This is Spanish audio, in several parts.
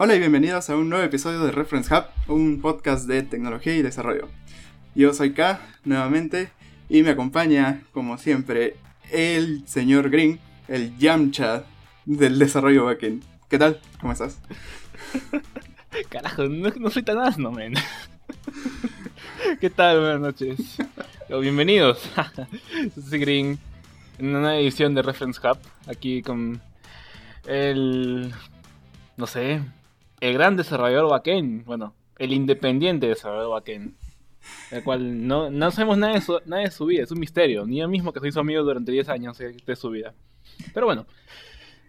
Hola y bienvenidos a un nuevo episodio de Reference Hub, un podcast de tecnología y desarrollo. Yo soy K, nuevamente, y me acompaña, como siempre, el señor Green, el Yamcha del desarrollo backend. ¿Qué tal? ¿Cómo estás? Carajo, no, soy tan asno, men. ¿Qué tal? Buenas noches. Bienvenidos. soy Green en una edición de Reference Hub, aquí con el... no sé, el gran desarrollador backend, bueno, el independiente desarrollador backend, el cual no, no sabemos nada de, su, nada de su vida, es un misterio, ni yo mismo que se hizo amigo durante 10 años de, su vida. Pero bueno,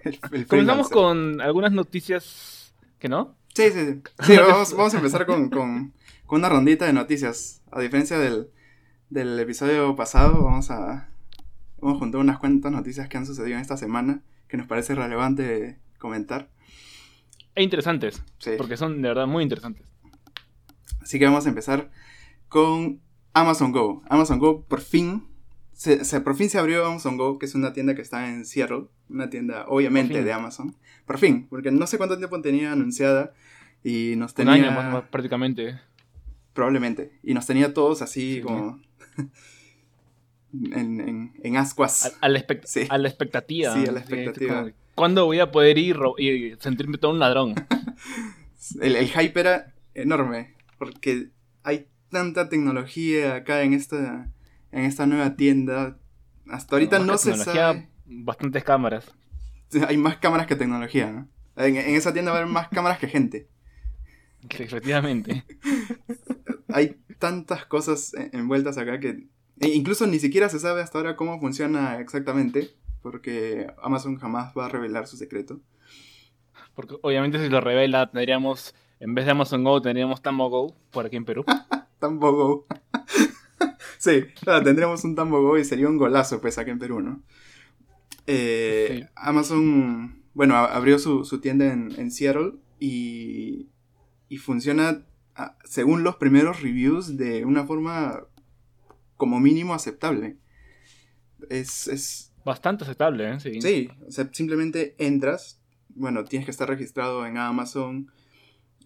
comenzamos con algunas noticias que no. Sí, sí, sí. sí vamos, a empezar con, con, con, una rondita de noticias. A diferencia del, del episodio pasado, vamos a, vamos a juntar unas cuantas noticias que han sucedido en esta semana que nos parece relevante comentar. E interesantes. Porque son de verdad muy interesantes. Así que vamos a empezar con Amazon Go. Amazon Go por fin. Se, por fin se abrió Amazon Go, que es una tienda que está en Seattle. Una tienda, obviamente, de Amazon. Por fin, porque no sé cuánto tiempo tenía anunciada. Y nos tenía. Un año prácticamente. Probablemente. Y nos tenía todos así como. en, en, ascuas. A, la a, la expectativa. Sí, a la expectativa. ¿Cuándo voy a poder ir y sentirme todo un ladrón? el, el hype era enorme, porque hay tanta tecnología acá en esta, en esta nueva tienda. Hasta ahorita no, se sabe. Bastantes cámaras. Hay más cámaras que tecnología, ¿no? En, esa tienda va a haber más cámaras que gente. efectivamente. hay tantas cosas envueltas acá que e incluso ni siquiera se sabe hasta ahora cómo funciona exactamente porque Amazon jamás va a revelar su secreto. Porque obviamente si lo revela, tendríamos, en vez de Amazon Go, tendríamos Tambo Go por aquí en Perú. Tambo Go. sí, tendríamos un Tambo Go y sería un golazo pues aquí en Perú, ¿no? Eh, Amazon, bueno, abrió su, tienda en, Seattle y, y funciona ah, según los primeros reviews de una forma como mínimo aceptable. Es, es, Bastante aceptable, ¿eh? Sí. Sí, o sea, simplemente entras, bueno, tienes que estar registrado en Amazon,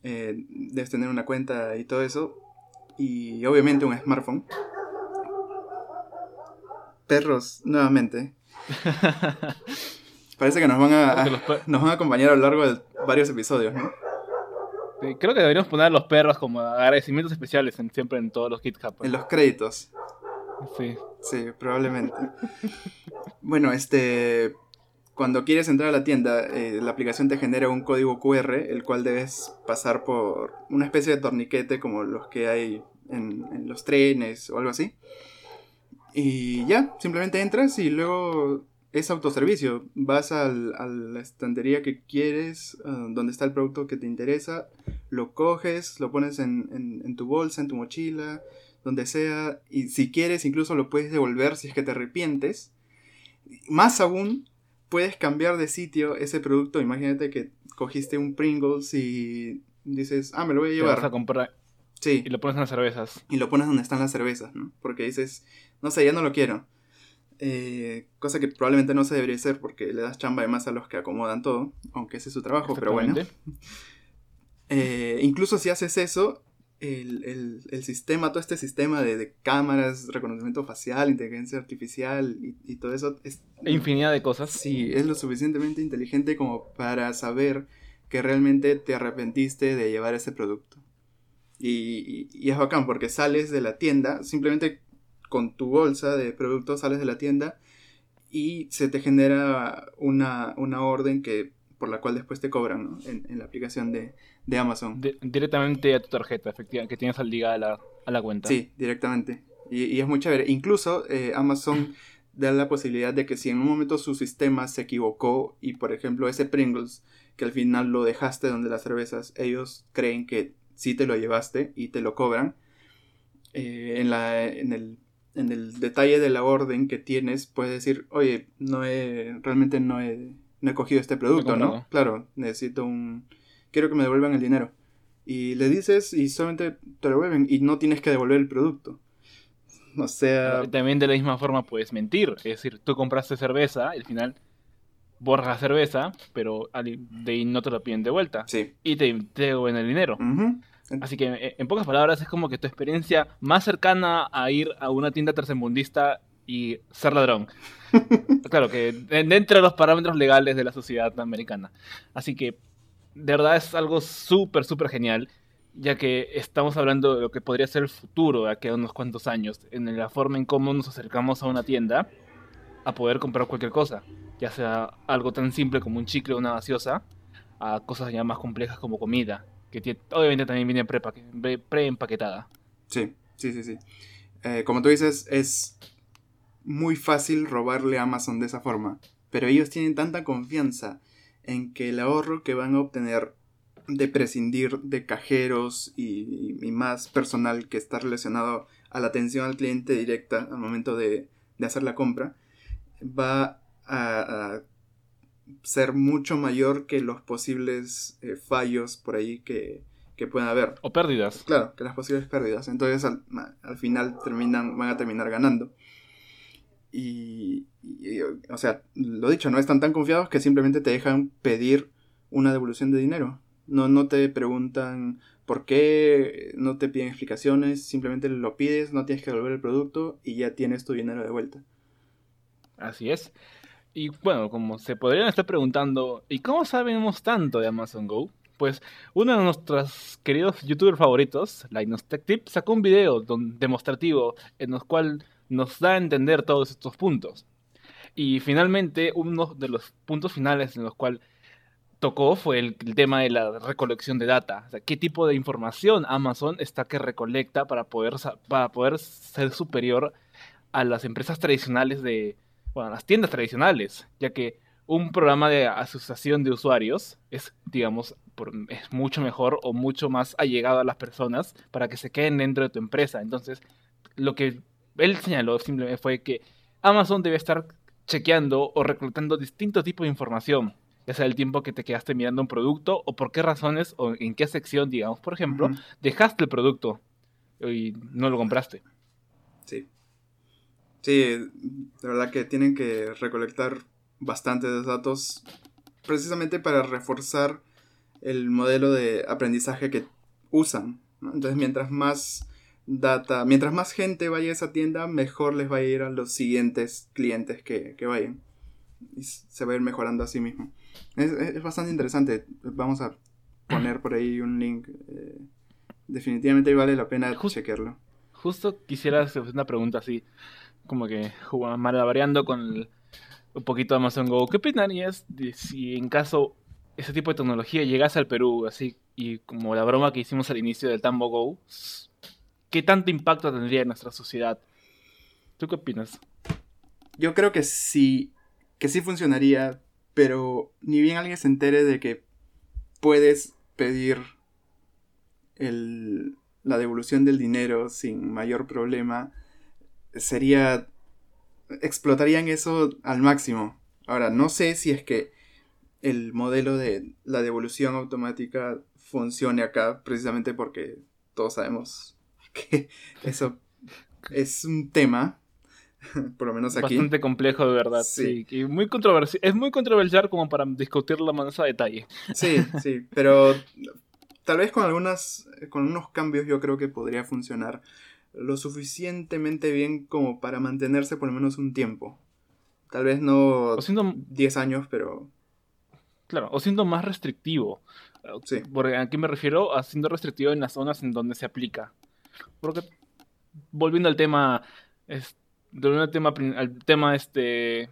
eh, debes tener una cuenta y todo eso, y obviamente un smartphone. Perros, nuevamente. Parece que nos van a, nos van a acompañar a lo largo de varios episodios, ¿no? creo que deberíamos poner a los perros como agradecimientos especiales siempre en todos los GitHub. En los créditos. Sí. Probablemente. bueno, este. Cuando quieres entrar a la tienda, eh, la aplicación te genera un código QR, el cual debes pasar por una especie de torniquete como los que hay en, los trenes o algo así. Y ya, simplemente entras y luego es autoservicio. Vas a la estantería que quieres, ah, donde está el producto que te interesa, lo coges, lo pones en, tu bolsa, en tu mochila, donde sea, y si quieres incluso lo puedes devolver si es que te arrepientes. Más aún, puedes cambiar de sitio ese producto. Imagínate que cogiste un Pringles y dices, ah, me lo voy a llevar. Te vas a comprar. Sí. Y lo pones en las cervezas. Y lo pones donde están las cervezas, ¿no? Porque dices, no sé, ya no lo quiero. Eh, cosa que probablemente no se debería hacer porque le das chamba de más a los que acomodan todo, aunque ese es su trabajo, pero bueno. Eh, incluso si haces eso, el, sistema, todo este sistema de, cámaras, reconocimiento facial, inteligencia artificial y, todo eso es... Infinidad de cosas. Sí, es lo suficientemente inteligente como para saber que realmente te arrepentiste de llevar ese producto. Y, y, es bacán porque sales de la tienda, simplemente con tu bolsa de productos sales de la tienda y se te genera una, una orden que por la cual después te cobran ¿no? en, la aplicación de, Amazon. directamente a tu tarjeta, efectivamente, que tienes al ligada a la, a la cuenta. Sí, directamente. Y, es muy chévere. Incluso eh, Amazon da la posibilidad de que si en un momento su sistema se equivocó y, por ejemplo, ese Pringles, que al final lo dejaste donde las cervezas, ellos creen que sí te lo llevaste y te lo cobran, eh, en, la, en, el, en el detalle de la orden que tienes, puedes decir, oye, no he, realmente no he no he cogido este producto, ¿no? Claro, necesito un... Quiero que me devuelvan el dinero. Y le dices y solamente te lo devuelven y no tienes que devolver el producto. O sea... También de la misma forma puedes mentir. Es decir, tú compraste cerveza y al final borras la cerveza, pero de ahí no te lo piden de vuelta. Sí. Y te, te en el dinero. Así que, en pocas palabras, es como que tu experiencia más cercana a ir a una tienda tercermundista y ser ladrón. claro, que dentro de los parámetros legales de la sociedad americana. Así que, de verdad, es algo súper, súper genial, ya que estamos hablando de lo que podría ser el futuro de aquí a unos cuantos años, en la forma en cómo nos acercamos a una tienda a poder comprar cualquier cosa, ya sea algo tan simple como un chicle o una gaseosa, a cosas ya más complejas como comida, que obviamente también viene pre-empaquetada. sí, sí, sí, sí. Eh, como tú dices, es muy fácil robarle a Amazon de esa forma, pero ellos tienen tanta confianza en que el ahorro que van a obtener de prescindir de cajeros y, más personal que está relacionado a la atención al cliente directa al momento de, hacer la compra, va a, ser mucho mayor que los posibles eh, fallos por ahí que, que puedan haber. O pérdidas. Claro, que las posibles pérdidas. Entonces al, al final terminan, van a terminar ganando. Y, o sea, lo dicho, no están tan confiados que simplemente te dejan pedir una devolución de dinero. No, no te preguntan por qué, no te piden explicaciones, simplemente lo pides, no tienes que devolver el producto y ya tienes tu dinero de vuelta. Así es. Y bueno, como se podrían estar preguntando, ¿y cómo sabemos tanto de Amazon Go? Pues uno de nuestros queridos youtubers favoritos, Linus Tech Tip, sacó un video demostrativo en el cual nos da a entender todos estos puntos. Y finalmente, uno de los puntos finales en los cuales tocó fue el, tema de la recolección de data. O sea, qué tipo de información Amazon está que recolecta para poder, para poder ser superior a las empresas tradicionales de, bueno, las tiendas tradicionales, ya que un programa de asociación de usuarios es, digamos, es mucho mejor o mucho más allegado a las personas para que se queden dentro de tu empresa. Entonces, lo que él señaló simplemente fue que Amazon debe estar chequeando o reclutando distintos tipos de información, ya sea el tiempo que te quedaste mirando un producto o por qué razones o en qué sección, digamos, por ejemplo, dejaste el producto y no lo compraste. Sí. Sí, de verdad que tienen que recolectar bastantes datos precisamente para reforzar el modelo de aprendizaje que usan. Entonces, mientras más data. Mientras más gente vaya a esa tienda, mejor les va a ir a los siguientes clientes que, vayan. Y se va a ir mejorando a sí mismo. Es, bastante interesante. Vamos a poner por ahí un link. Eh, definitivamente vale la pena chequearlo. Justo quisiera hacer una pregunta así, como que malabareando con un poquito de Amazon Go. ¿Qué opinarías de si en caso ese tipo de tecnología llegase al Perú, así, y como la broma que hicimos al inicio del Tambo Go, ¿qué tanto impacto tendría en nuestra sociedad? ¿Tú qué opinas? Yo creo que sí, que sí funcionaría, pero ni bien alguien se entere de que puedes pedir la devolución del dinero sin mayor problema, sería... explotarían eso al máximo. Ahora, no sé si es que el modelo de la devolución automática funcione acá, precisamente porque todos sabemos que eso es un tema, por lo menos aquí. Bastante complejo, de verdad. Sí. Y muy controversial. Es muy controversial como para discutirlo más a detalle. Sí, sí, pero tal vez con algunas, con unos cambios yo creo que podría funcionar lo suficientemente bien como para mantenerse por lo menos un tiempo. Tal vez no 10 años, pero... Claro, o siendo más restrictivo. Sí. Porque aquí me refiero a siendo restrictivo en las zonas en donde se aplica. Porque, volviendo al tema, es, volviendo al tema, al tema este,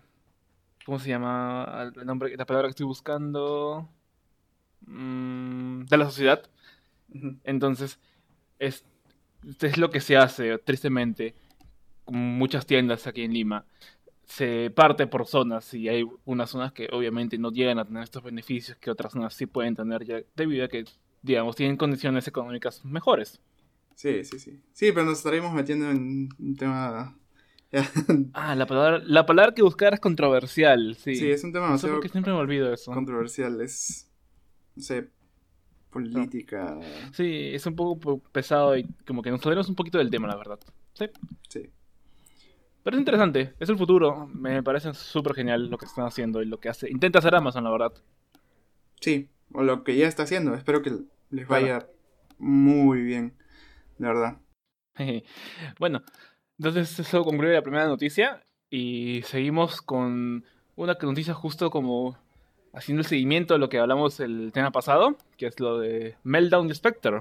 ¿cómo se llama? El nombre, la palabra que estoy buscando, mm, de la sociedad. Entonces, es, es lo que se hace, tristemente, con muchas tiendas aquí en Lima. Se parte por zonas y hay unas zonas que obviamente no llegan a tener estos beneficios que otras zonas sí pueden tener ya debido a que, digamos, tienen condiciones económicas mejores. Sí, sí, sí. Sí, pero nos estaremos metiendo en un tema... ah, la palabra, la palabra que buscar es controversial, sí. Sí, es un tema demasiado... porque siempre me olvido eso. Controversial, es... No sé, política... Sí, es un poco pesado y como que nos salimos un poquito del tema, la verdad. Sí. Sí. Pero es interesante, es el futuro. Me parece súper genial lo que están haciendo y lo que hace. Intenta hacer Amazon, la verdad. Sí, o lo que ya está haciendo. Espero que les vaya muy bien, de verdad. bueno, entonces eso concluye la primera noticia y seguimos con una noticia justo como haciendo el seguimiento de lo que hablamos el tema pasado, que es lo de Meltdown y Spectre.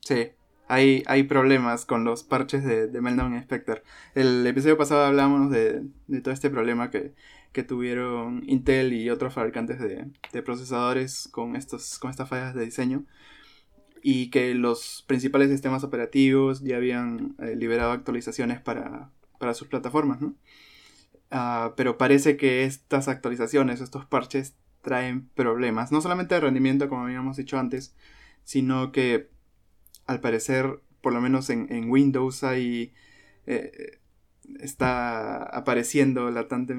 Sí, hay, hay problemas con los parches de, Meltdown y Spectre. El episodio pasado hablábamos de, todo este problema que, tuvieron Intel y otros fabricantes de, procesadores con, estos, con estas fallas de diseño y que los principales sistemas operativos ya habían eh, liberado actualizaciones para, para sus plataformas, ¿no? Ah, pero parece que estas actualizaciones, estos parches, traen problemas. No solamente de rendimiento, como habíamos dicho antes, sino que al parecer, por lo menos en, Windows, hay. Eh, está apareciendo latente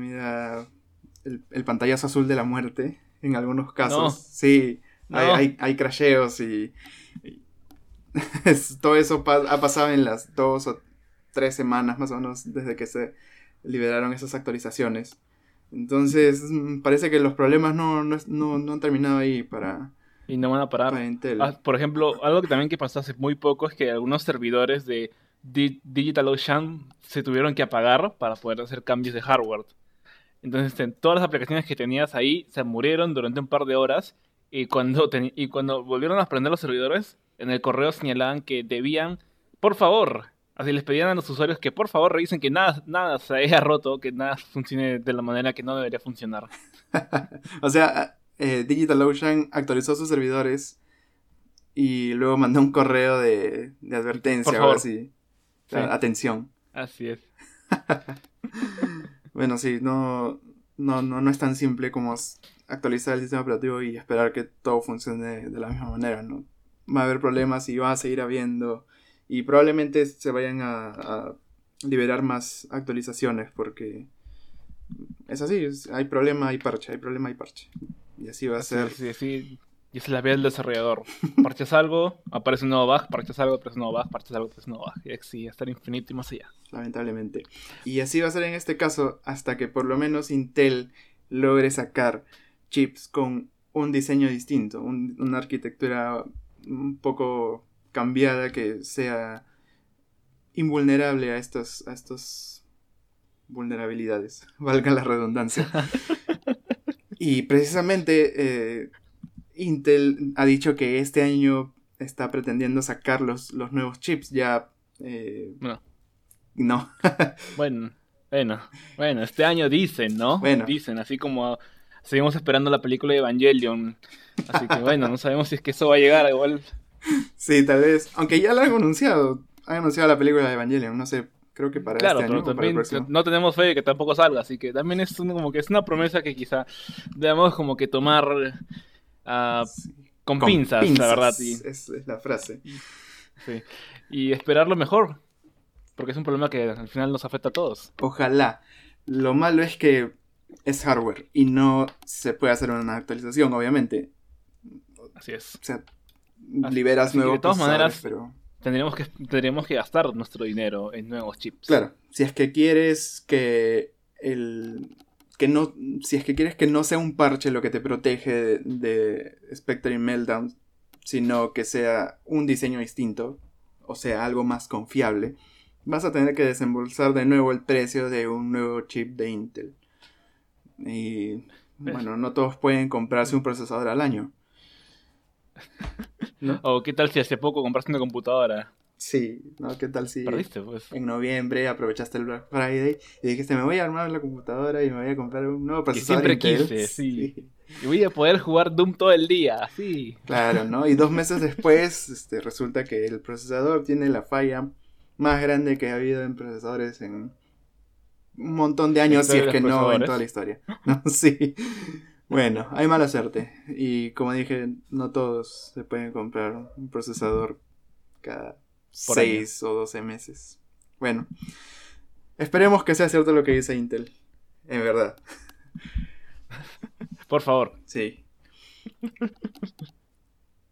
el, el, pantallazo azul de la muerte en algunos casos. Sí, hay, hay, crasheos y. todo eso ha pasado en las dos o tres semanas más o menos desde que se liberaron esas actualizaciones. Entonces, mm, parece que los problemas no, no, han terminado ahí para... Y no van a parar. Ah, por ejemplo, algo que también que pasó hace muy poco es que algunos servidores de DigitalOcean se tuvieron que apagar para poder hacer cambios de hardware. Entonces, todas las aplicaciones que tenías ahí se murieron durante un par de horas y cuando, y cuando volvieron a prender los servidores, en el correo señalaban que debían, por favor, Así les pedían a los usuarios que por favor revisen que nada, nada se haya roto, que nada funcione de la manera que no debería funcionar. o sea, eh, DigitalOcean actualizó sus servidores y luego mandó un correo de, advertencia o así. Atención. Así es. bueno, sí, no, no, no, no es tan simple como actualizar el sistema operativo y esperar que todo funcione de la misma manera, ¿no? Va a haber problemas y va a seguir habiendo y probablemente se vayan a, liberar más actualizaciones porque es así, hay problema, hay parche, hay problema, hay parche. Y así va a ser. Sí, sí, Y es la vía del desarrollador. Parches algo, aparece un nuevo bug, parches algo, aparece un nuevo bug, parches algo, aparece un nuevo bug. Y así, hasta el infinito y más allá. Lamentablemente. Y así va a ser en este caso hasta que por lo menos Intel logre sacar chips con un diseño distinto, una arquitectura un poco cambiada que sea invulnerable a estas a estos vulnerabilidades, valga la redundancia. y precisamente eh, Intel ha dicho que este año está pretendiendo sacar los, los nuevos chips ya... Eh, no. No. bueno, bueno, bueno, este año dicen, ¿no? Bueno. Dicen, así como seguimos esperando la película de Evangelion. Así que bueno, no sabemos si es que eso va a llegar igual. Sí, tal vez. Aunque ya lo han anunciado. Han anunciado la película de Evangelion. No sé, creo que para claro, este año. Pero también no tenemos fe de que tampoco salga. Así que también es como que es una promesa que quizá debemos como que tomar uh, con, pinzas, la verdad. Es, la frase. Sí. Y esperar lo mejor. Porque es un problema que al final nos afecta a todos. Ojalá. Lo malo es que es hardware y no se puede hacer una actualización, obviamente. Así es. O sea, liberas nuevos De todas maneras, pero... tendríamos, que, tendríamos que gastar nuestro dinero en nuevos chips. Claro, si es que quieres que el que no si es que quieres que no sea un parche lo que te protege de, Spectre y Meltdown, sino que sea un diseño distinto, o sea, algo más confiable, vas a tener que desembolsar de nuevo el precio de un nuevo chip de Intel. Y bueno, no todos pueden comprarse un procesador al año. O qué tal si hace poco compraste una computadora. Sí, ¿no? ¿Qué tal si Perdiste, pues. en noviembre aprovechaste el Black Friday y dijiste, me voy a armar la computadora y me voy a comprar un nuevo procesador Que siempre quise, sí. Y voy a poder jugar Doom todo el día, sí. Claro, ¿no? Y dos meses después este, resulta que el procesador tiene la falla más grande que ha habido en procesadores en un montón de años, si es que no en toda la historia. ¿no? Sí. Bueno, hay mala suerte. Y como dije, no todos se pueden comprar un procesador cada 6 o 12 meses. Bueno, esperemos que sea cierto lo que dice Intel. En verdad. Por favor. Sí.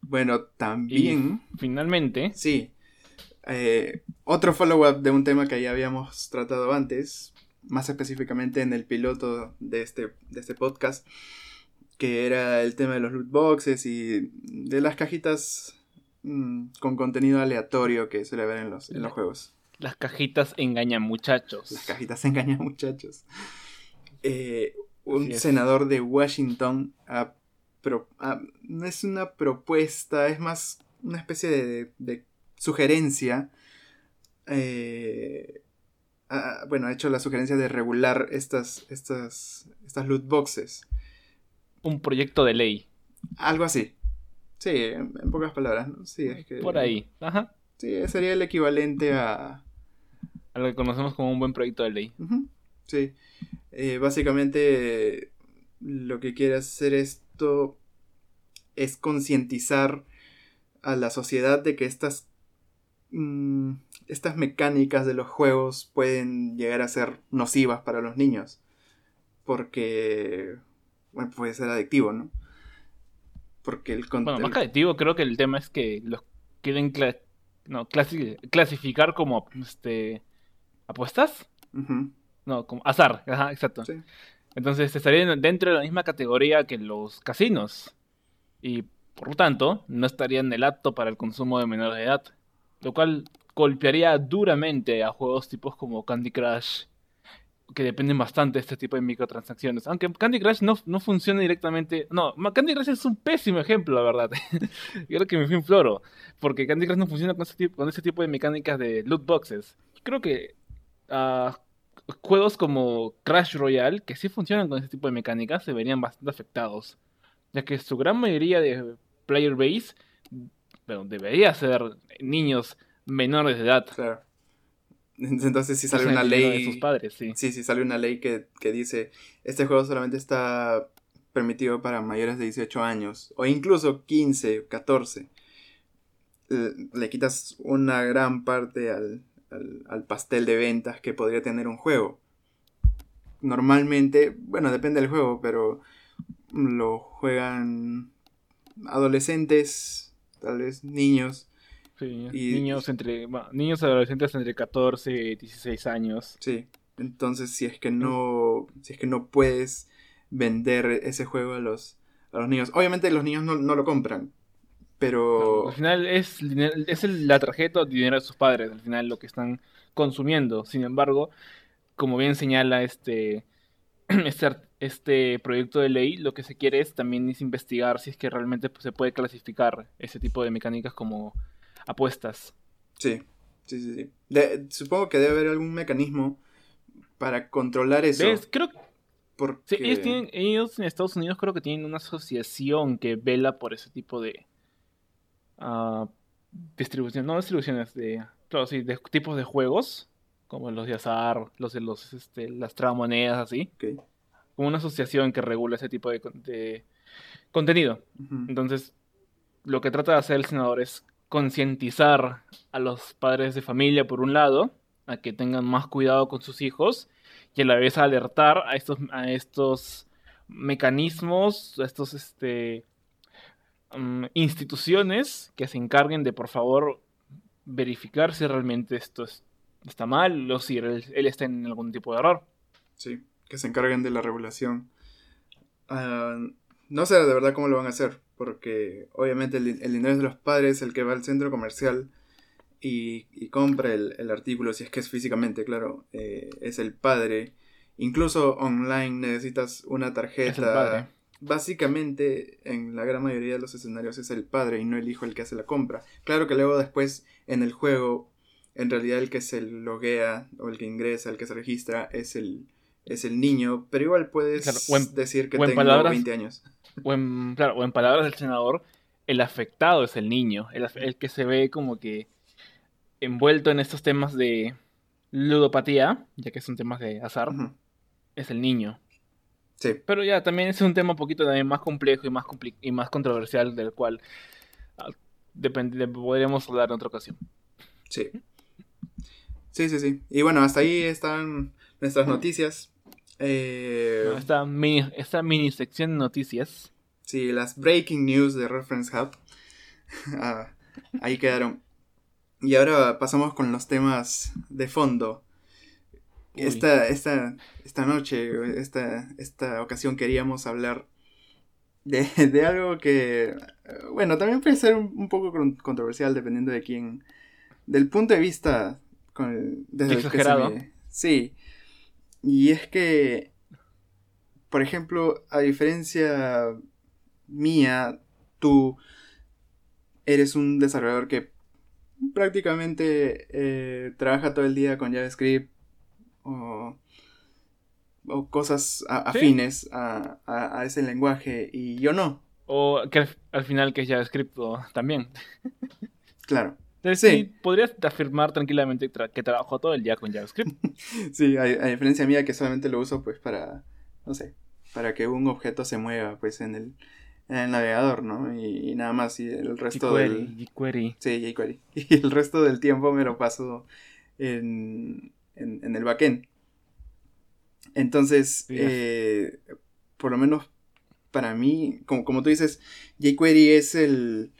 Bueno, también. finalmente. Sí. Eh, otro follow-up de un tema que ya habíamos tratado antes, más específicamente en el piloto de este, de este podcast, que era el tema de los loot boxes y de las cajitas mm, con contenido aleatorio que suele haber en los, en los juegos. Las cajitas engañan muchachos. Las cajitas engañan muchachos. Eh, un senador de Washington no es una propuesta, es más una especie de, sugerencia. Eh, bueno, ha hecho la sugerencia de regular estas, estas, estas loot boxes. Un proyecto de ley. Algo así. Sí, en, pocas palabras. Sí, es que, Por ahí. Ajá. Sí, sería el equivalente a... A lo que conocemos como un buen proyecto de ley. Sí. Eh, básicamente lo que quiere hacer esto es concientizar a la sociedad de que estas, mm, estas mecánicas de los juegos pueden llegar a ser nocivas para los niños. Porque bueno, puede ser adictivo, ¿no? Porque el Bueno, más que adictivo, creo que el tema es que los quieren no, clasificar como este apuestas. No, como azar, ajá, exacto. Entonces estarían dentro de la misma categoría que los casinos. Y por lo tanto, no estarían en el apto para el consumo de menores de edad. Lo cual golpearía duramente a juegos tipos como Candy Crush, que dependen bastante de este tipo de microtransacciones. Aunque Candy Crush no, no funciona directamente. No, Candy Crush es un pésimo ejemplo, la verdad. creo que me fui un floro. Porque Candy Crush no funciona con ese tipo, con ese tipo de mecánicas de loot boxes. Creo que ah, juegos como Crash Royale, que sí funcionan con ese tipo de mecánicas, se verían bastante afectados. Ya que su gran mayoría de player base bueno, debería ser niños menores de edad. Claro. Entonces si sale una ley... sus padres, sí. Sí, sí sale una ley que, que dice, este juego solamente está permitido para mayores de 18 años, o incluso 15, 14. Le quitas una gran parte al, al, pastel de ventas que podría tener un juego. Normalmente, bueno, depende del juego, pero lo juegan adolescentes, tal vez niños. Sí, niños entre niños adolescentes entre 14 y 16 años. Sí. Entonces, si es que no si es que no puedes vender ese juego a los a los niños, obviamente los niños no, no lo compran, pero... al final es, es la tarjeta o dinero de sus padres, al final lo que están consumiendo. Sin embargo, como bien señala este, este, este proyecto de ley, lo que se quiere es también es investigar si es que realmente pues, se puede clasificar ese tipo de mecánicas como apuestas. Sí, sí, sí. sí. supongo que debe haber algún mecanismo para controlar eso. Creo porque... ellos, tienen, ellos en Estados Unidos creo que tienen una asociación que vela por ese tipo de, distribución, no distribuciones de, claro, sí, de tipos de juegos, como los de azar, los de los, este, las tragamonedas, así. Como una asociación que regula ese tipo de, contenido. Entonces, lo que trata de hacer el senador es concientizar a los padres de familia, por un lado, a que tengan más cuidado con sus hijos y a la vez alertar a estos, a estos mecanismos, a estos este, Mm, instituciones que se encarguen de, por favor, verificar si realmente esto está mal o si él, está en algún tipo de error. Sí, que se encarguen de la regulación. Ah, no sé de verdad cómo lo van a hacer, porque obviamente el, dinero es de los padres, el que va al centro comercial y, compra el, artículo, si es que es físicamente, claro, eh, es el padre. Incluso online necesitas una tarjeta básicamente en la gran mayoría de los escenarios es el padre y no el hijo el que hace la compra. Claro que luego después en el juego, en realidad el que se loguea o el que ingresa, el que se registra es el, es el niño, pero igual puedes decir que tengo 20 años. O en, claro, o en palabras del senador, el afectado es el niño, el, que se ve como que envuelto en estos temas de ludopatía, ya que son temas de azar, es el niño. Sí. Pero ya, también es un tema un poquito también más complejo y más, y más controversial del cual ah, podríamos hablar en otra ocasión. Sí. Sí, sí, sí. Y bueno, hasta ahí están nuestras noticias. Eh... Esta, mini, esta mini sección de noticias. Sí, las breaking news de Reference Hub. Ah, ahí quedaron. Y ahora pasamos con los temas de fondo. Esta, esta, esta noche, esta, esta ocasión queríamos hablar de, de, algo que, bueno, también puede ser un, poco controversial dependiendo de quién, del punto de vista con desde Exagerado. sí, y es que, por ejemplo, a diferencia mía, tú eres un desarrollador que prácticamente eh, trabaja todo el día con JavaScript o, cosas afines a, ese lenguaje y yo no. O que al, final que es JavaScript también. Claro. Sí. podrías afirmar tranquilamente que trabajo todo el día con JavaScript. sí, a, diferencia mía que solamente lo uso pues para, no sé, para que un objeto se mueva pues en el, en el navegador, ¿no? Y, nada más, y el resto del... jQuery. Sí, jQuery. Y el resto del tiempo me lo paso en, en, el backend. Entonces, eh, por lo menos para mí, como, como tú dices, jQuery es el,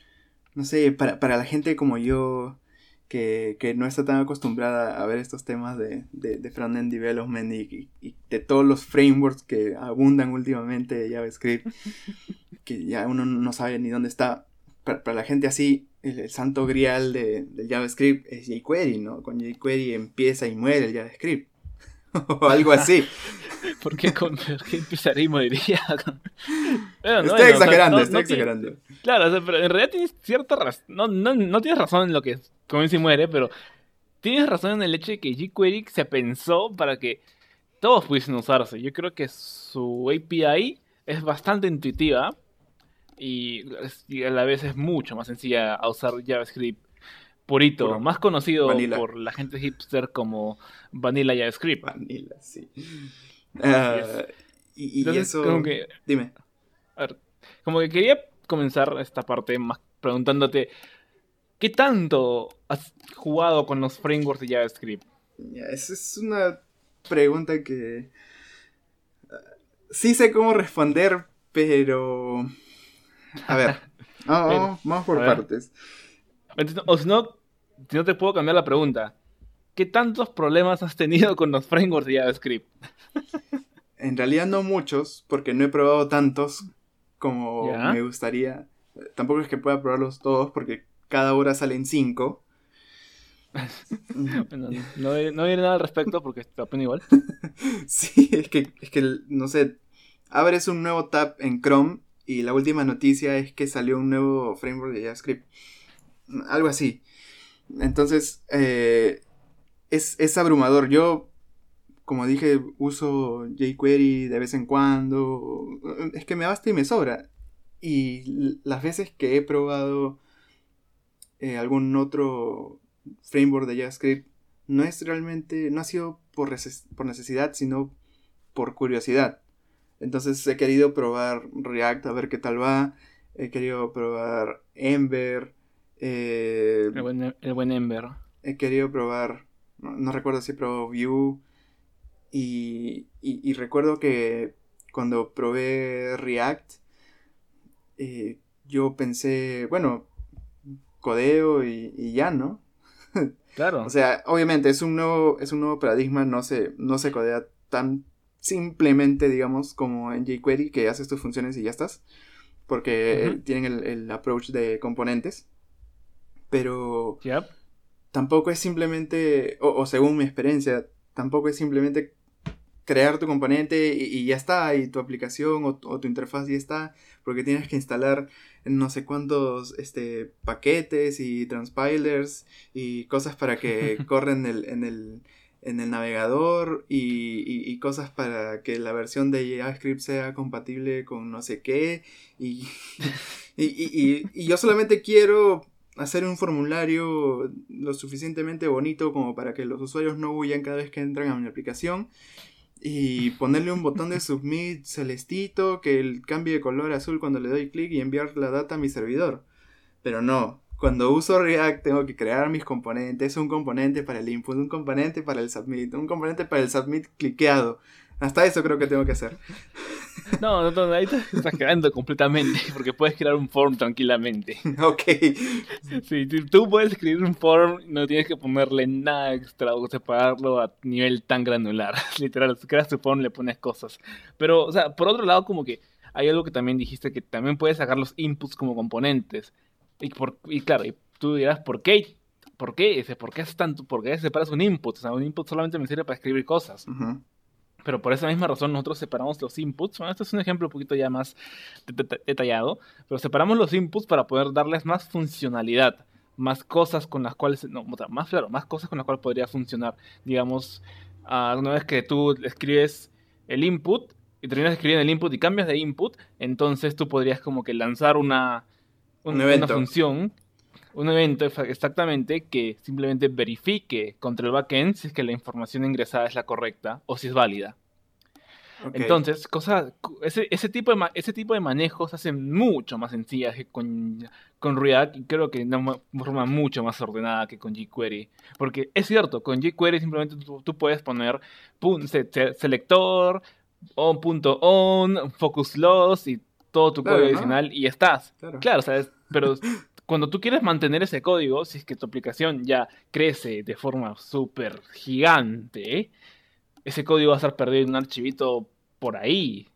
no sé, para, para la gente como yo, que, que, no está tan acostumbrada a ver estos temas de, de, de front-end development y, y, de todos los frameworks que abundan últimamente de JavaScript, que ya uno no sabe ni dónde está. Para, la gente así, el, santo grial de, del JavaScript es jQuery, ¿no? Con jQuery empieza y muere el JavaScript. o algo así. ¿Por qué, con, qué empezaría y moriría? estoy exagerando, estoy exagerando. claro, pero en realidad tienes cierta razón. No, no, no tienes razón en lo que comienza y muere, pero tienes razón en el hecho de que jQuery se pensó para que todos pudiesen usarse. Yo creo que su API es bastante intuitiva y, a la vez es mucho más sencilla a usar JavaScript purito, más conocido por la gente hipster como Vanilla JavaScript. Vanilla, sí. Ah, y, eso... Como que, Dime. A ver, como que quería comenzar esta parte más preguntándote, ¿qué tanto has jugado con los frameworks de JavaScript? esa es una pregunta que... Ah, sí sé cómo responder, pero a ver, vamos, por partes. O si no, no te puedo cambiar la pregunta. ¿Qué tantos problemas has tenido con los frameworks de JavaScript? En realidad no muchos, porque no he probado tantos como me gustaría. Tampoco es que pueda probarlos todos, porque cada hora salen cinco. no, no, no nada al respecto porque te pena igual. sí, es que, es que, no sé, abres un nuevo tab en Chrome y la última noticia es que salió un nuevo framework de JavaScript. Algo así. Entonces, eh, es, abrumador. Yo, como dije, uso jQuery de vez en cuando. Es que me basta y me sobra. Y las veces que he probado eh, algún otro framework de JavaScript, no es realmente, no ha sido por necesidad, sino por curiosidad. Entonces he querido probar React a ver qué tal va. He querido probar Ember. Eh, el, buen, Ember. He querido probar, no, recuerdo si probó Vue. Y, y, recuerdo que cuando probé React, eh, yo pensé, bueno, codeo y, ya, ¿no? Claro. o sea, obviamente es un nuevo, es un nuevo paradigma, no se, no se codea tan simplemente, digamos, como en jQuery, que haces tus funciones y ya estás. Porque tienen el, approach de componentes. Pero tampoco es simplemente, o, según mi experiencia, tampoco es simplemente crear tu componente y, ya está, y tu aplicación o, tu interfaz ya está, porque tienes que instalar no sé cuántos este, paquetes y transpilers y cosas para que corren en el en el navegador y, cosas para que la versión de JavaScript sea compatible con no sé qué. Y, y, yo solamente quiero hacer un formulario lo suficientemente bonito como para que los usuarios no huyan cada vez que entran a mi aplicación. Y ponerle un botón de submit celestito que cambie de color azul cuando le doy clic y enviar la data a mi servidor. Pero no, cuando uso React tengo que crear mis componentes, un componente para el input, un componente para el submit, un componente para el submit cliqueado. Hasta eso creo que tengo que hacer. No, no, ahí te estás quedando completamente, porque puedes crear un form tranquilamente. Ok. Sí, tú puedes escribir un form, no tienes que ponerle nada extra o separarlo a nivel tan granular. Literal, si creas tu form le pones cosas. Pero, o sea, por otro lado, como que hay algo que también dijiste, que también puedes sacar los inputs como componentes. Y, por, y claro, y tú dirás, ¿por qué? ¿Por qué? ¿Por qué, tanto, ¿Por qué separas un input? O sea, un input solamente me sirve para escribir cosas. Pero por esa misma razón nosotros separamos los inputs. Bueno, este es un ejemplo un poquito ya más detallado. Pero separamos los inputs para poder darles más funcionalidad. Más cosas con las cuales... No, más claro, más cosas con las cuales podría funcionar. Digamos, uh, una vez que tú escribes el input y terminas de escribir el input y cambias de input, entonces tú podrías como que lanzar una, una, una función un evento exactamente que simplemente verifique contra el backend si es que la información ingresada es la correcta o si es válida. Entonces, cosa, ese, ese, tipo de, ese tipo de manejos hacen mucho más sencillas que con, con React y creo que de una forma mucho más ordenada que con jQuery. Porque es cierto, con jQuery simplemente tú, puedes poner selector, on, punto on, focus loss y todo tu código adicional y estás. Claro, claro ¿sabes? pero cuando tú quieres mantener ese código, si es que tu aplicación ya crece de forma súper gigante, ese código va a estar perdido en un archivito por ahí.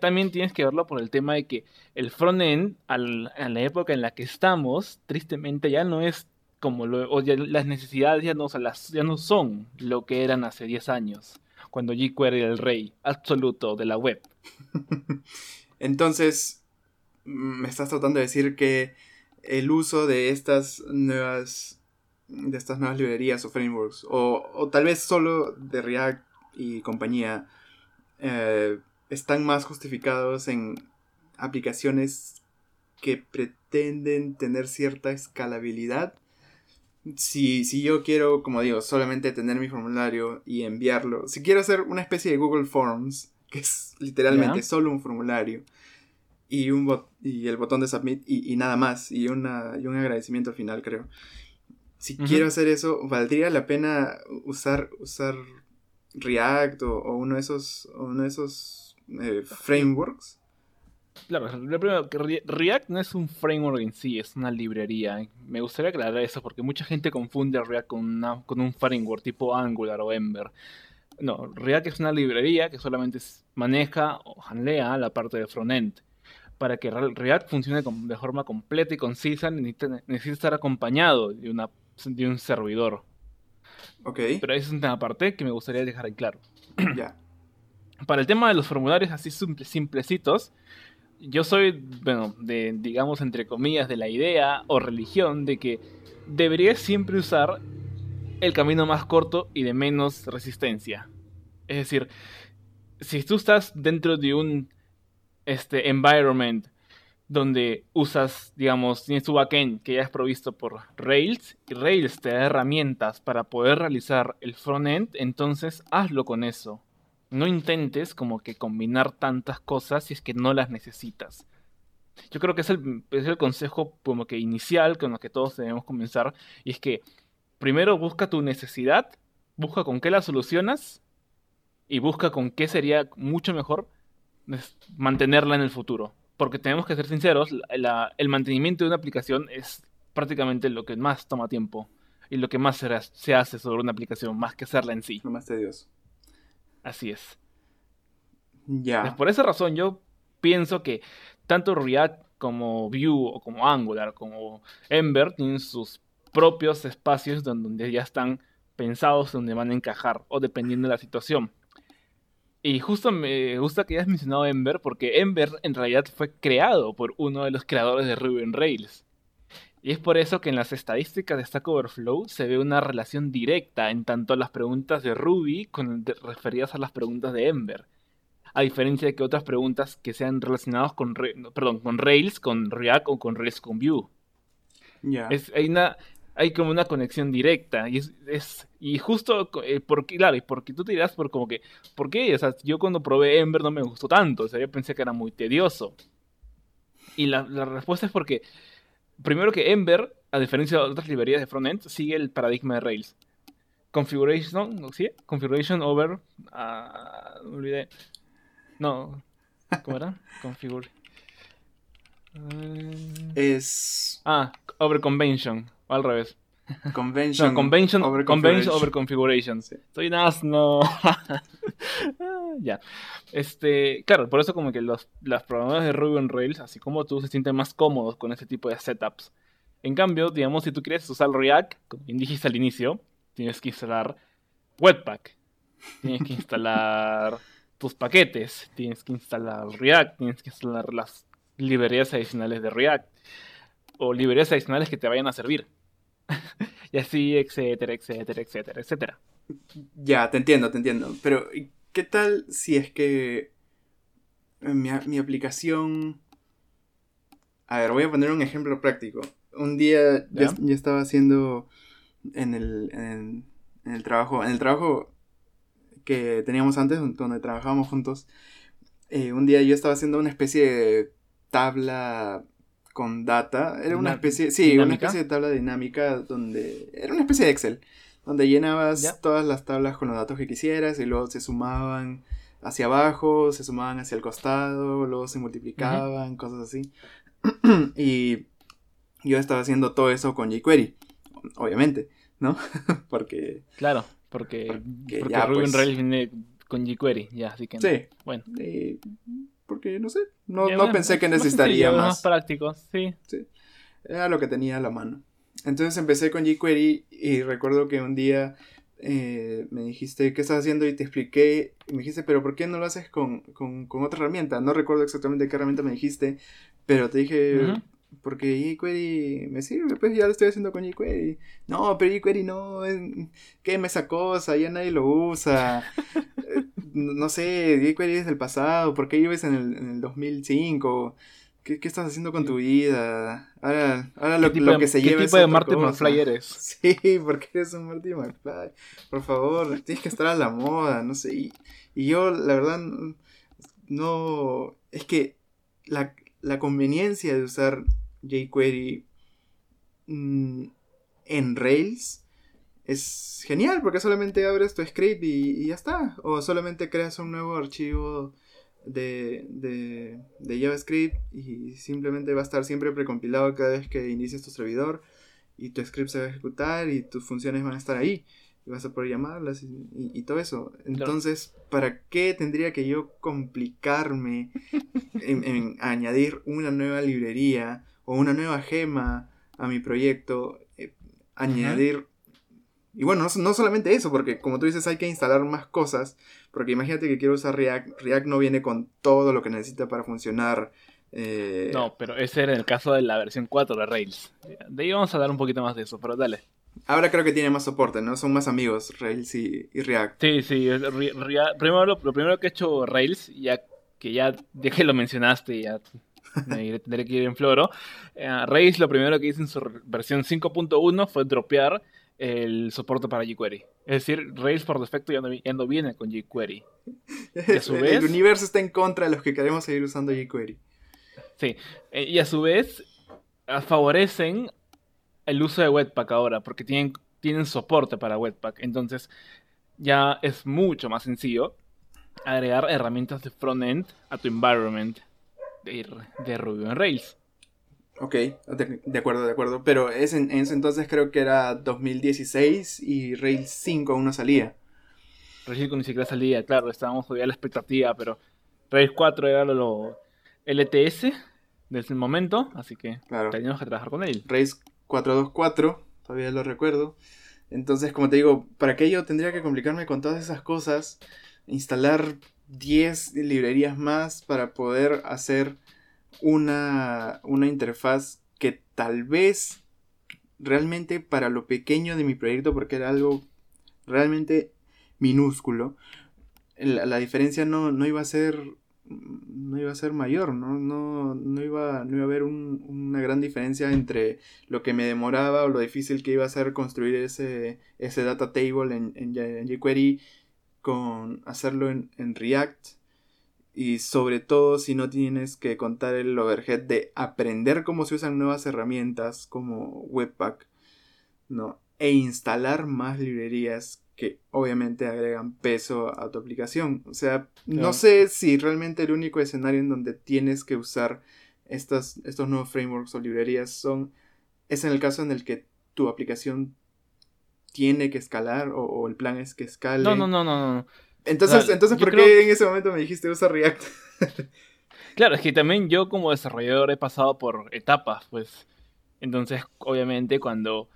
también tienes que verlo por el tema de que el frontend, en la época en la que estamos, tristemente ya no es como lo, o las necesidades ya no, ya no son lo que eran hace 10 años, cuando jQuery era el rey absoluto de la web. Entonces, me estás tratando de decir que el uso de estas nuevas de estas nuevas librerías o frameworks o, tal vez solo de React y compañía eh, están más justificados en aplicaciones que pretenden tener cierta escalabilidad. Si, si yo quiero, como digo, solamente tener mi formulario y enviarlo, si quiero hacer una especie de Google Forms, que es literalmente solo un formulario, y, un y el botón de submit y, nada más, y, una, y un agradecimiento al final, creo. Si quiero hacer eso, ¿valdría la pena usar, usar React o, uno de esos, uno de esos eh, frameworks? Claro, lo primero, que React no es un framework en sí, es una librería. Me gustaría aclarar eso porque mucha gente confunde React con, con un framework tipo Angular o Ember. No, React es una librería que solamente maneja o handlea la parte de frontend para que React funcione de forma completa y concisa, necesita, estar acompañado de, una, de un servidor. Ok. Pero esa es una parte que me gustaría dejar en claro. Ya. Para el tema de los formularios así simplecitos, yo soy, bueno, de, digamos, entre comillas, de la idea o religión de que deberías siempre usar el camino más corto y de menos resistencia. Es decir, si tú estás dentro de un este environment donde usas, digamos, tienes tu backend que ya es provisto por Rails y Rails te da herramientas para poder realizar el frontend, entonces hazlo con eso. No intentes como que combinar tantas cosas si es que no las necesitas. Yo creo que es el, es el consejo como que inicial con lo que todos debemos comenzar y es que primero busca tu necesidad, busca con qué la solucionas y busca con qué sería mucho mejor mantenerla en el futuro. Porque tenemos que ser sinceros, el mantenimiento de una aplicación es prácticamente lo que más toma tiempo y lo que más se, hace sobre una aplicación, más que hacerla en sí. Lo más tedioso. Así es. Ya. Por esa razón yo pienso que tanto React como Vue o como Angular como Ember tienen sus propios espacios donde ya están pensados donde van a encajar o dependiendo de la situación. Y justo me gusta que hayas mencionado Ember, porque Ember en realidad fue creado por uno de los creadores de Ruby on Rails. Y es por eso que en las estadísticas de Stack Overflow se ve una relación directa en tanto las preguntas de Ruby con, referidas a las preguntas de Ember. A diferencia de que otras preguntas que sean relacionadas con, perdón, con Rails, con React o con Rails con Vue. Es, hay una, hay como una conexión directa. Y es, y justo eh, porque, claro, y porque tú te dirás por como que, ¿por qué? O sea, yo cuando probé Ember no me gustó tanto. O sea, yo pensé que era muy tedioso. Y la, respuesta es porque, primero que Ember, a diferencia de otras librerías de frontend, sigue el paradigma de Rails. Configuration, ¿sí? Configuration over. Uh, olvidé. No, ¿Cómo era? Configure. Es. Ah, over convention. O al revés. Convention. No, convention over convention over configuration. Sí. Asno. Ah, ya. Este, claro, por eso como que los, las programadores de Ruby on Rails, así como tú, se sienten más cómodos con este tipo de setups. En cambio, digamos, si tú quieres usar React, como bien dijiste al inicio, tienes que instalar Webpack. Tienes que instalar tus paquetes. Tienes que instalar React. Tienes que instalar las librerías adicionales de React. O librerías adicionales que te vayan a servir. y así, etcétera, etcétera, etcétera, etcétera. Ya, te entiendo, te entiendo. Pero, ¿y ¿qué tal si es que mi, a- mi aplicación... A ver, voy a poner un ejemplo práctico. Un día yo, estaba haciendo en el, en, en el trabajo, en el trabajo que teníamos antes, donde trabajábamos juntos, eh, un día yo estaba haciendo una especie de tabla con data. Era una especie, sí, una especie de tabla dinámica donde era una especie de Excel, donde llenabas todas las tablas con los datos que quisieras y luego se sumaban hacia abajo, se sumaban hacia el costado, luego se multiplicaban, cosas así. y yo estaba haciendo todo eso con jQuery, obviamente, ¿no? Porque Claro, porque, Que porque ya, Ruby on pues. Rails viene con jQuery, ya, así que no. sí, Bueno. Porque no sé, no, no bueno, pensé que más necesitaría sencillo, más. práctico, sí. Era lo que tenía a la mano. Entonces empecé con jQuery y recuerdo que un día eh, me dijiste, ¿qué estás haciendo? Y te expliqué, y me dijiste, pero ¿por qué no lo haces con, con, con otra herramienta? No recuerdo exactamente qué herramienta me dijiste, pero te dije, Ujú. porque jQuery me sirve, pues ya lo estoy haciendo con jQuery. No, pero jQuery no, es, queme esa cosa, ya nadie lo usa. No sé, jQuery es del pasado, ¿por qué vives en el, en el 2005? ¿Qué, ¿Qué estás haciendo con tu vida? Ahora, ahora lo, ¿Qué tipo de- que se qué lleva tipo es de otra Marty cosa. McFly eres? Sí, porque eres un Marty McFly. Por favor, tienes que estar a la moda, no sé. Y, y yo, la verdad, no- no... Es que la, la conveniencia de usar jQuery mm, en Rails es genial, porque solamente abres tu script y, y ya está. O solamente creas un nuevo archivo de, de, de JavaScript y simplemente va a estar siempre precompilado cada vez que inicies tu servidor y tu script se va a ejecutar y tus funciones van a estar ahí y vas a poder llamarlas y, y- y todo eso. Entonces, ¿para qué tendría que yo complicarme en, en añadir una nueva librería o una nueva gema a mi proyecto? Eh, añadir... Y bueno, no, no solamente eso, porque como tú dices hay que instalar más cosas, porque imagínate que quiero usar React, React no viene con todo lo que necesita para funcionar. eh, No, pero ese era en el caso de la versión 4 de Rails. De ahí vamos a hablar un poquito más de eso, pero dale. Ahora creo que tiene más soporte, ¿no? Son más amigos Rails y, y React. Sí, sí, Re- primero, lo, lo primero que ha hecho Rails, ya que ya, que lo mencionaste, ya me tendré que ir en floro. eh, Rails lo primero que hizo en su versión 5.1 fue dropear el soporte para jQuery. Es decir, Rails por defecto ya no, ya no viene con jQuery. a su El universo está en contra de los que queremos seguir usando jQuery. Sí, eh, y a su vez ah, favorecen el uso de Webpack ahora, porque tienen, tienen soporte para Webpack. Entonces ya es mucho más sencillo agregar herramientas de frontend a tu environment de, de Ruby on Rails. Ok, de, de acuerdo, de acuerdo. Pero es en, en ese entonces creo que era 2016 y Rails 5 aún no salía. Rails 5 ni siquiera salía, claro, estábamos todavía a la expectativa, pero Rails 4 era lo, lo LTS desde el momento, así que Claro. teníamos que trabajar con él. Rails 424, todavía lo recuerdo. Entonces, como te digo, ¿para qué yo tendría que complicarme con todas esas cosas? Instalar 10 librerías más para poder hacer una, una interfaz que tal vez realmente para lo pequeño de mi proyecto, porque era algo realmente minúsculo, la, la diferencia no, no iba a ser no iba a ser mayor, no, no, no, iba, no iba a haber un- una gran diferencia entre lo que me demoraba o lo difícil que iba a ser construir ese, ese data table en, en, en jQuery con hacerlo en, en React y sobre todo si no tienes que contar el overhead de aprender cómo se usan nuevas herramientas como Webpack, ¿no? E instalar más librerías que obviamente agregan peso a tu aplicación. O sea, no sé si realmente el único escenario en donde tienes que usar estas, estos nuevos frameworks o librerías son, es en el caso en el que tu aplicación tiene que escalar o, el plan es que escale. No, no, no, no, no. Entonces, entonces ¿por qué en ese momento me dijiste usa React? claro, es que también yo como desarrollador he pasado por etapas, pues. Entonces, obviamente, cuando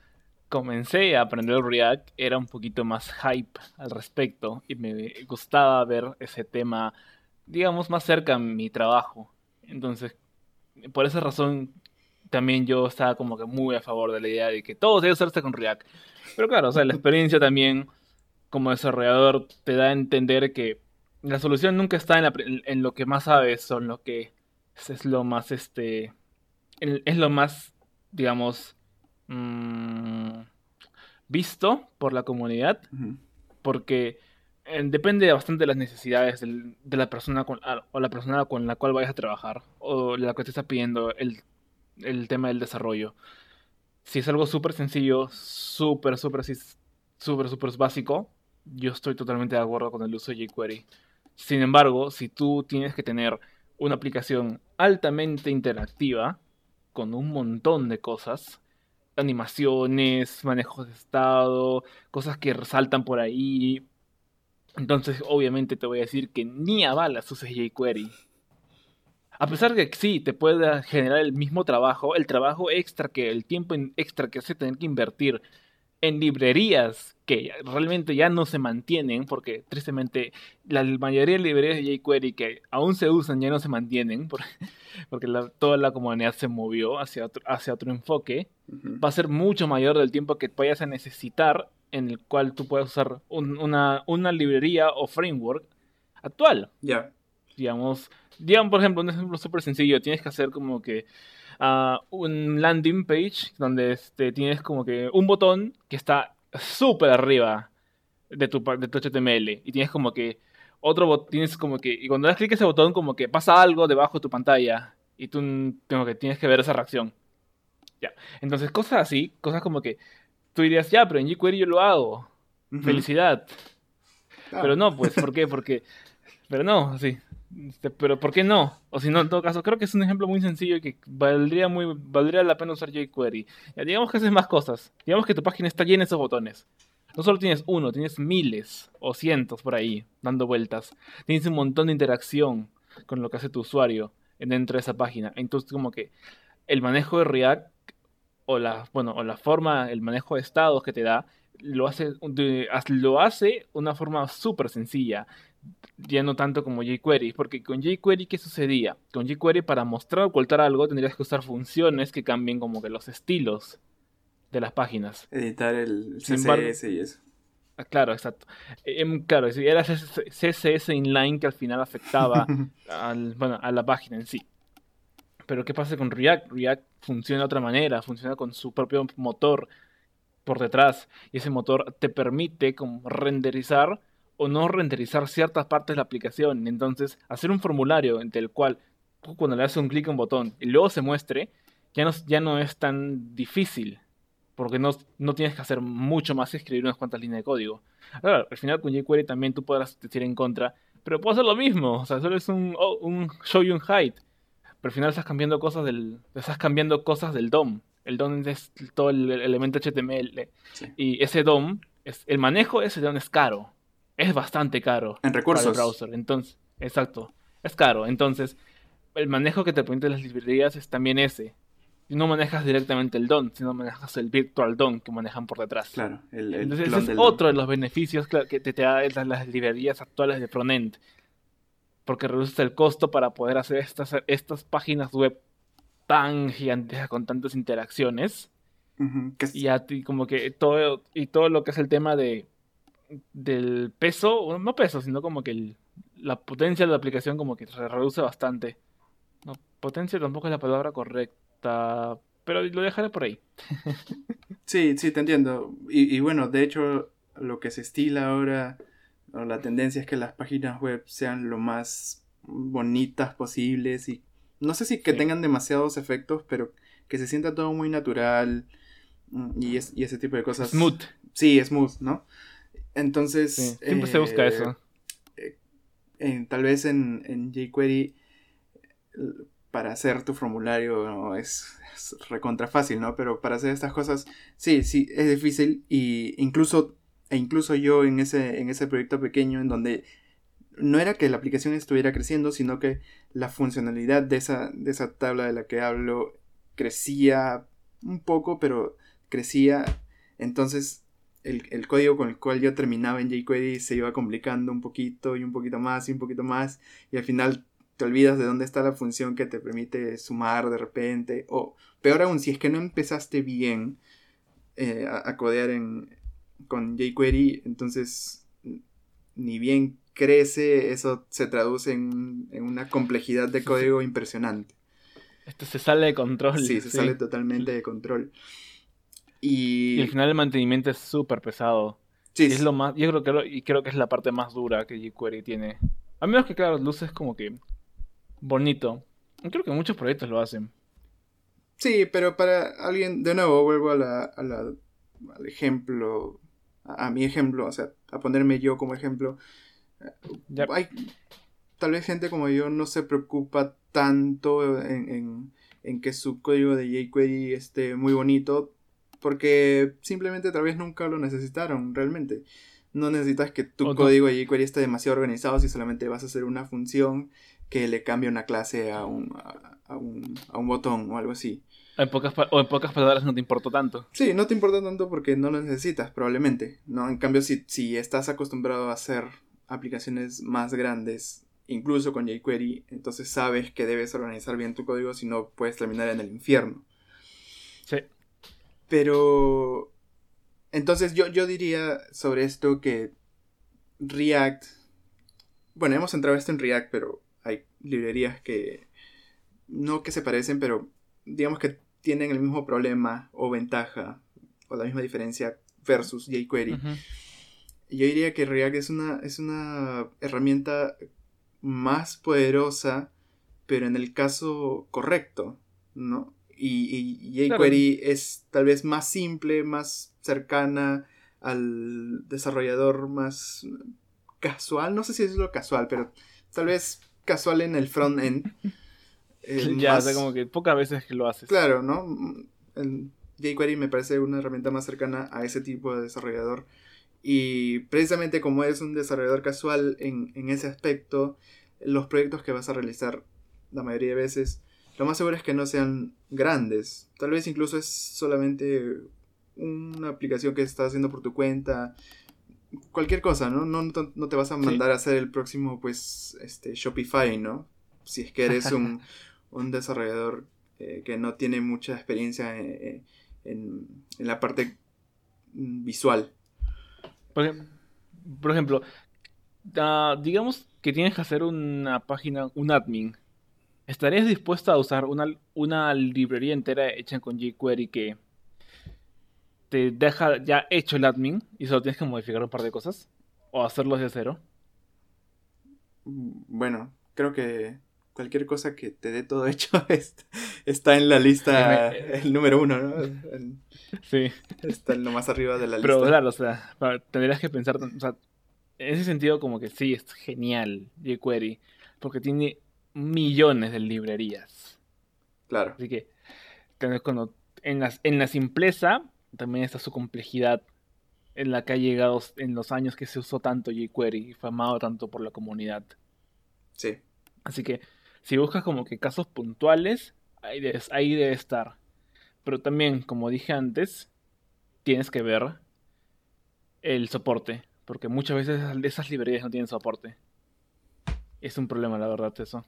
comencé a aprender React era un poquito más hype al respecto y me gustaba ver ese tema, digamos, más cerca a mi trabajo. Entonces, por esa razón, también yo estaba como que muy a favor de la idea de que todo debe hacerse con React. Pero claro, o sea, la experiencia también como desarrollador te da a entender que la solución nunca está en, lo que más sabes o en lo que es, lo más, este, es lo más, digamos, Mm, visto por la comunidad, porque eh, depende bastante de las necesidades de la persona con, o la persona con la cual vayas a trabajar o la que te está pidiendo el, el tema del desarrollo. Si es algo súper sencillo, súper, súper, súper, súper básico, yo estoy totalmente de acuerdo con el uso de jQuery. Sin embargo, si tú tienes que tener una aplicación altamente interactiva, con un montón de cosas, animaciones, manejos de estado, cosas que resaltan por ahí. Entonces, obviamente te voy a decir que ni a balas uses jQuery. A pesar de que sí, te puede generar el mismo trabajo, el trabajo extra que, el tiempo extra que hace tener que invertir en librerías que realmente ya no se mantienen, porque tristemente la mayoría de librerías de jQuery que aún se usan ya no se mantienen, porque, toda la comunidad se movió hacia otro, hacia otro enfoque, va a ser mucho mayor del tiempo que vayas a necesitar en el cual tú puedes usar una, una, librería o framework actual. Ya. Digamos, digamos, por ejemplo, un ejemplo súper sencillo, tienes que hacer como que un landing page donde este, tienes como que un botón que está súper arriba de tu, de tu HTML y tienes como que otro botón, tienes como que, y cuando das clic a ese botón como que pasa algo debajo de tu pantalla y tú tengo que, tienes que ver esa reacción. Ya, entonces cosas así, cosas como que tú dirías, ya, pero en jQuery yo lo hago. Felicidad. Pero no, pues, ¿por qué? Porque, pero no, sí. Este, pero ¿por qué no? O si no, en todo caso, creo que es un ejemplo muy sencillo y que valdría, muy, valdría la pena usar jQuery. Digamos que haces más cosas. Digamos que tu página está llena de esos botones. No solo tienes uno, tienes miles o cientos por ahí dando vueltas. Tienes un montón de interacción con lo que hace tu usuario dentro de esa página. Entonces, como que el manejo de React o la, bueno, o la forma, el manejo de estados que te da, lo hace, lo hace una forma súper sencilla ya no tanto como jQuery, porque con jQuery, ¿qué sucedía? Con jQuery para mostrar o ocultar algo tendrías que usar funciones que cambien como que los estilos de las páginas. Editar el CSS y eso. Ah, claro, exacto. Em, claro, era CSS inline que al final afectaba bueno, a la página en sí. Pero ¿qué pasa con React? React funciona de otra manera, funciona con su propio motor por detrás. Y ese motor te permite como renderizar o no renderizar ciertas partes de la aplicación. Entonces, hacer un formulario entre el cual cuando le haces un clic en un botón y luego se muestre, ya no, ya no es tan difícil. Porque no, no tienes que hacer mucho más que escribir unas cuantas líneas de código. Claro, al final con jQuery también tú podrás decir en contra, pero puedo hacer lo mismo. O sea, solo es un, oh, un show you un hide. Pero al final estás cambiando cosas del, estás cambiando cosas del DOM. El DOM es todo el elemento HTML. Y ese DOM, es, el manejo de ese DOM es caro es bastante caro. En recursos. Para el browser. Entonces, exacto. Es caro. Entonces, el manejo que te permite las librerías es también ese. No manejas directamente el DOM, sino manejas el virtual DOM que manejan por detrás. Claro. El, Entonces, ese es otro de los beneficios que te, te dan las, librerías actuales de frontend. Porque reduces el costo para poder hacer estas, estas páginas web tan gigantes con tantas interacciones. Y a ti como que todo, y todo lo que es el tema de del peso, no peso, sino como que la potencia de la aplicación como que se reduce bastante. No, potencia tampoco es la palabra correcta, pero lo dejaré por ahí. sí, sí, te entiendo. Y, bueno, de hecho, lo que se estila ahora, o la tendencia es que las páginas web sean lo más bonitas posibles y no sé si que tengan demasiados efectos, pero que se sienta todo muy natural mm, y, y ese tipo de cosas. Smooth. Sí, smooth, ¿no? Entonces... Sí, siempre se busca eh, eso. eh, en- tal vez en, en jQuery para hacer tu formulario ¿no? es, es recontra fácil, ¿no? Pero para hacer estas cosas, sí, sí, es difícil. Y incluso, e incluso yo en ese, en ese proyecto pequeño en donde no era que la aplicación estuviera creciendo, sino que la funcionalidad de esa, de esa tabla de la que hablo crecía un poco, pero crecía. Entonces, el, el código con el cual yo terminaba en jQuery se iba complicando un poquito y un poquito más y un poquito más. Y al final te olvidas de dónde está la función que te permite sumar de repente. O peor aún, si es que no empezaste bien eh, a, a codear en, con jQuery, entonces ni bien crece, eso se traduce en, en una complejidad de código impresionante. Esto se sale de control. Sí, se sale totalmente de control. Y, Y al final el mantenimiento es súper pesado. sí, Y es lo más, yo creo que lo- y creo que es la parte más dura que jQuery tiene. A menos que claro, luces como que bonito. Creo que muchos proyectos lo hacen. sí, pero para alguien, de nuevo, vuelvo a la, a la- al ejemplo, a, a mi ejemplo, o sea, a ponerme yo como ejemplo. Ya, Hay tal vez gente como yo no se preocupa tanto en, en- en que su código de jQuery esté muy bonito porque simplemente tal vez nunca lo necesitaron realmente. No necesitas que tu O no. código de jQuery esté demasiado organizado si solamente vas a hacer una función que le cambia una clase a un, a, a un, a un botón o algo así. en pocas, o en pocas palabras no te importó tanto. Sí, no te importa tanto porque no lo necesitas, probablemente. ¿no? En cambio, si, si estás acostumbrado a hacer aplicaciones más grandes, incluso con jQuery, entonces sabes que debes organizar bien tu código, si no puedes terminar en el infierno. Sí. Pero... Entonces yo, yo diría sobre esto que React... Bueno, hemos entrado esto en React, pero hay librerías que... No que se parecen, pero digamos que tienen el mismo problema o ventaja o la misma diferencia versus jQuery. Yo diría que React es una, es una herramienta más poderosa, pero en el caso correcto, ¿no? Y, y jQuery es tal vez más simple, más cercana al desarrollador más casual, no sé si es lo casual, pero tal vez casual en el front-end. Eh, ya, más- o sea, como que pocas veces que lo haces. Claro, ¿no? El jQuery me parece una herramienta más cercana a ese tipo de desarrollador. Y precisamente como es un desarrollador casual en, en ese aspecto, los proyectos que vas a realizar la mayoría de veces, lo más seguro es que no sean grandes. Tal vez incluso es solamente una aplicación que estás haciendo por tu cuenta. Cualquier cosa, ¿no? No, no, te vas a mandar a hacer el próximo, pues, este, Shopify, ¿no? Si es que eres un, un desarrollador eh, que no tiene mucha experiencia en, en- en la parte visual. Por ejemplo, ah, digamos que tienes que hacer una página, un admin. ¿Estarías dispuesto a usar una, una librería entera hecha con jQuery que te deja ya hecho el admin y solo tienes que modificar un par de cosas? ¿O hacerlo desde cero? Mm, Bueno, creo que cualquier cosa que te dé todo hecho es- está en la lista, el número uno, ¿no? El- Sí. Está en lo más arriba de la Pero lista. claro, o sea, tendrías que pensar, o sea, en ese sentido como que sí, es genial jQuery, porque tiene millones de librerías. Claro, Así que tenés cuando, en, la, en la simpleza también está su complejidad en la que ha llegado en los años que se usó tanto jQuery y fue amado tanto por la comunidad. sí. Así que si buscas como que casos puntuales, ahí debe, ahí debe estar. Pero también, como dije antes, tienes que ver el soporte, porque muchas veces esas librerías no tienen soporte. Es un problema, la verdad, eso.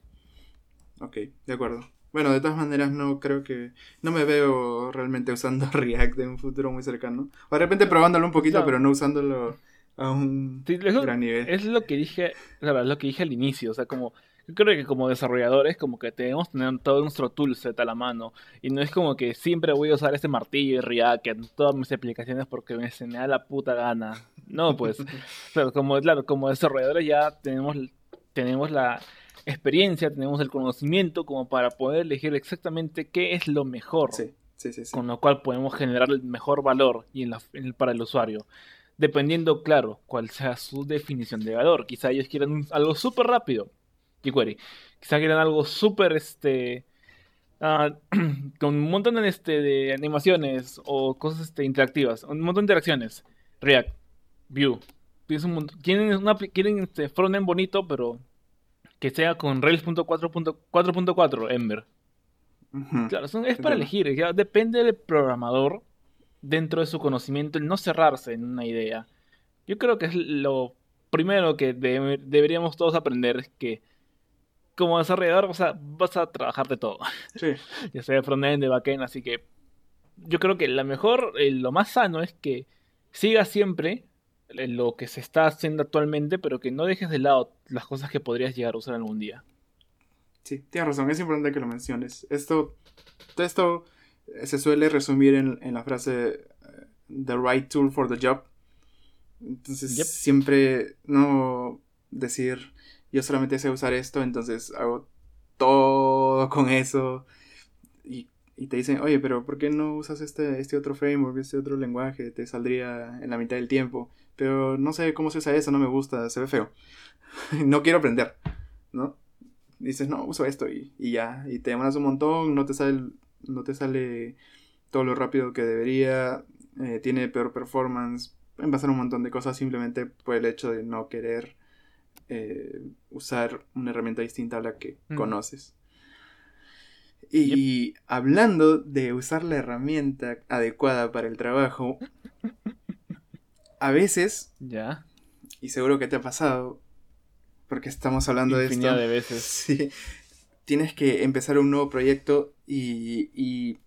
Ok, de acuerdo. Bueno, de todas maneras no creo que... No me veo realmente usando React en un futuro muy cercano. O de repente probándolo un poquito, pero no usándolo a un Sí, eso- gran nivel. Es lo que dije, claro, es lo que dije al inicio, o sea, como yo creo que como desarrolladores como que debemos tener todo nuestro toolset a la mano y no es como que siempre voy a usar este martillo y React en todas mis aplicaciones porque me, se me da la puta gana. No, pues, claro, como claro, como desarrolladores ya tenemos tenemos la experiencia, tenemos el conocimiento como para poder elegir exactamente qué es lo mejor Sí, sí, sí. con lo cual podemos generar el mejor valor y en la- en el- para el usuario. dependiendo, claro, cuál sea su definición de valor. Quizá ellos quieran algo súper rápido, jQuery. Quizá quieran algo súper, este, ah, con un montón de, este, de animaciones o cosas este, interactivas, un montón de interacciones. React, Vue. Quieren, una, quieren este frontend bonito, pero que sea con Rails.4.4 Ember. Claro, es para elegir, ya depende del programador dentro de su conocimiento el no cerrarse en una idea. Yo creo que es lo primero que deberíamos todos aprender, es que como desarrollador vas a, vas a trabajar de todo. Sí. ya sea de frontend, de backend, así que yo creo que la mejor, eh, lo más sano es que sigas siempre lo que se está haciendo actualmente, pero que no dejes de lado las cosas que podrías llegar a usar algún día. Sí, tienes razón, es importante que lo menciones. Esto, esto eh, se suele resumir en, la frase eh, The right tool for the job. Entonces, siempre no decir yo solamente sé usar esto, entonces hago todo con eso. Y, y, te dicen, oye, pero ¿por qué no usas este, este otro framework, este otro lenguaje? Te saldría en la mitad del tiempo pero no sé cómo se usa eso, no me gusta, se ve feo. no quiero aprender, ¿no? Dices, no, uso esto y, ya, y te demoras un montón, no te sale, no te sale todo lo rápido que debería, eh, tiene peor performance, pueden pasar un montón de cosas simplemente por el hecho de no querer eh, usar una herramienta distinta a la que mm. conoces. Y hablando de usar la herramienta adecuada para el trabajo, a veces. Ya. Y seguro que te ha pasado. Porque estamos hablando de esto. de veces. Sí. Tienes que empezar un nuevo proyecto y, y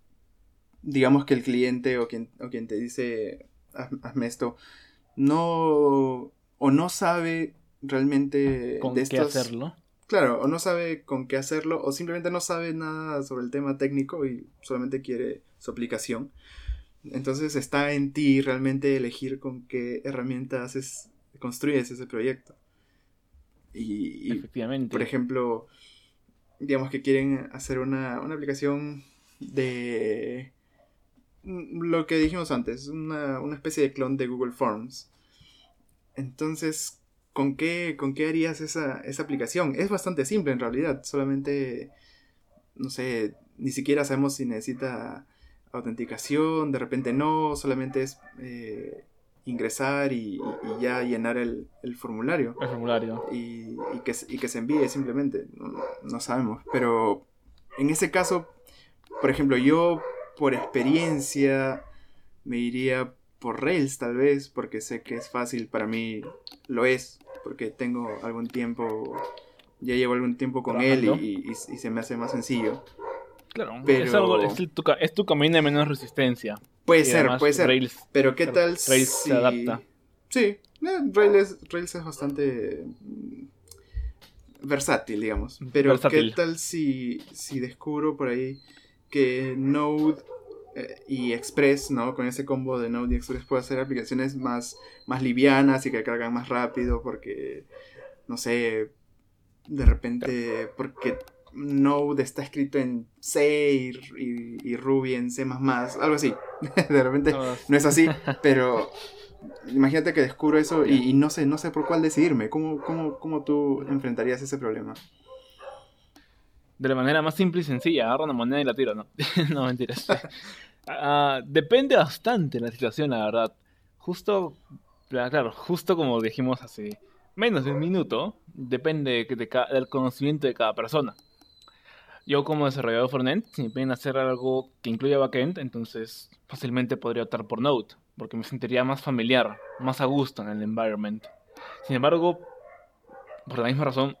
digamos que el cliente o quien, o quien te dice hazme esto no o no sabe realmente con qué hacerlo claro o no sabe con qué hacerlo o simplemente no sabe nada sobre el tema técnico y solamente quiere su aplicación entonces está en ti realmente elegir con qué herramienta haces, construyes ese proyecto. Y, Efectivamente. por ejemplo, digamos que quieren hacer una, aplicación de lo que dijimos antes, una, especie de clon de Google Forms. Entonces, ¿con qué, con qué harías esa, esa aplicación? Es bastante simple en realidad, solamente, no sé, ni siquiera sabemos si necesita autenticación, de repente no, solamente es eh, ingresar y, ya llenar el, formulario. El formulario. Y, que, que, se envíe simplemente, no, sabemos. Pero en ese caso, por ejemplo, yo por experiencia me iría por Rails tal vez, porque sé que es fácil, para mí lo es, porque tengo algún tiempo, ya llevo algún tiempo con él y, y se me hace más sencillo. Claro, es, tu, camino de menos resistencia. Puede ser, puede ser. pero ¿qué tal si... se adapta. Sí, eh, Rails, es bastante mm, versátil, digamos. Pero ¿qué tal si, si descubro por ahí que Node eh, y Express, ¿no? Con ese combo de Node y Express puedo hacer aplicaciones más, más livianas y que cargan más rápido porque, no sé, de repente, porque Node está escrito en C y, Ruby en C, algo así. de repente no es así, pero imagínate que descubro eso y, no sé no sé por cuál decidirme. ¿Cómo, cómo, tú enfrentarías ese problema? De la manera más simple y sencilla, agarro una moneda y la tiro, no. no, mentiras. Ah, depende bastante la situación, la verdad. Justo, claro, justo como dijimos hace menos de un minuto, depende del conocimiento de cada persona. Yo como desarrollador frontend, si me piden hacer algo que incluya backend, entonces fácilmente podría optar por Node, porque me sentiría más familiar, más a gusto en el environment. Sin embargo, por la misma razón,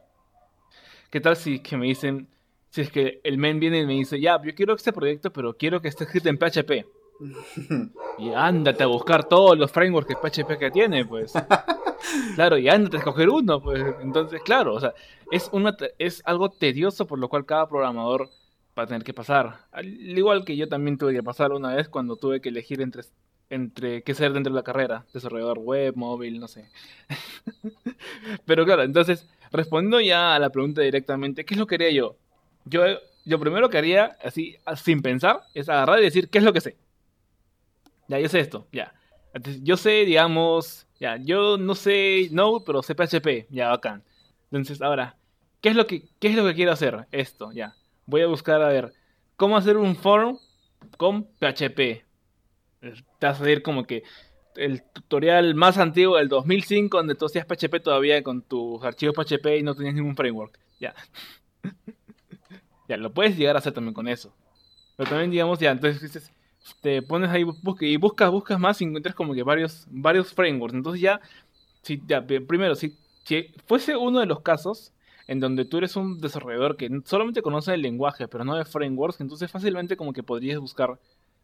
¿qué tal si que me dicen, si es que el men viene y me dice, ya, yo quiero este proyecto, pero quiero que esté escrito en PHP? Y ándate a buscar todos los frameworks que PHP que tiene, pues. claro, y ándate a escoger uno, pues. Entonces, claro, o sea, es, una, es algo tedioso por lo cual cada programador va a tener que pasar. Al igual que yo también tuve que pasar una vez cuando tuve que elegir entre, entre qué ser dentro de la carrera, desarrollador web, móvil, no sé. Pero claro, entonces, respondiendo ya a la pregunta directamente, ¿qué es lo que haría yo? Yo, yo primero que haría, así, sin pensar, es agarrar y decir, ¿qué es lo que sé? Ya, yo sé esto, ya. Yo sé, digamos, ya, yo no sé Node, pero sé PHP, ya, bacán. Entonces, ahora, ¿qué es lo que, qué es lo que quiero hacer? Esto, ya. Voy a buscar, a ver, cómo hacer un form con PHP. Te vas a salir como que el tutorial más antiguo del 2005, donde tú hacías PHP todavía con tus archivos PHP y no tenías ningún framework. Ya. ya, lo puedes llegar a hacer también con eso. Pero también, digamos, ya, entonces dices, te pones ahí y buscas, buscas más y encuentras como que varios, varios frameworks. Entonces ya, si, ya primero, si, si fuese uno de los casos en donde tú eres un desarrollador que solamente conoce el lenguaje, pero no de frameworks, entonces fácilmente como que podrías buscar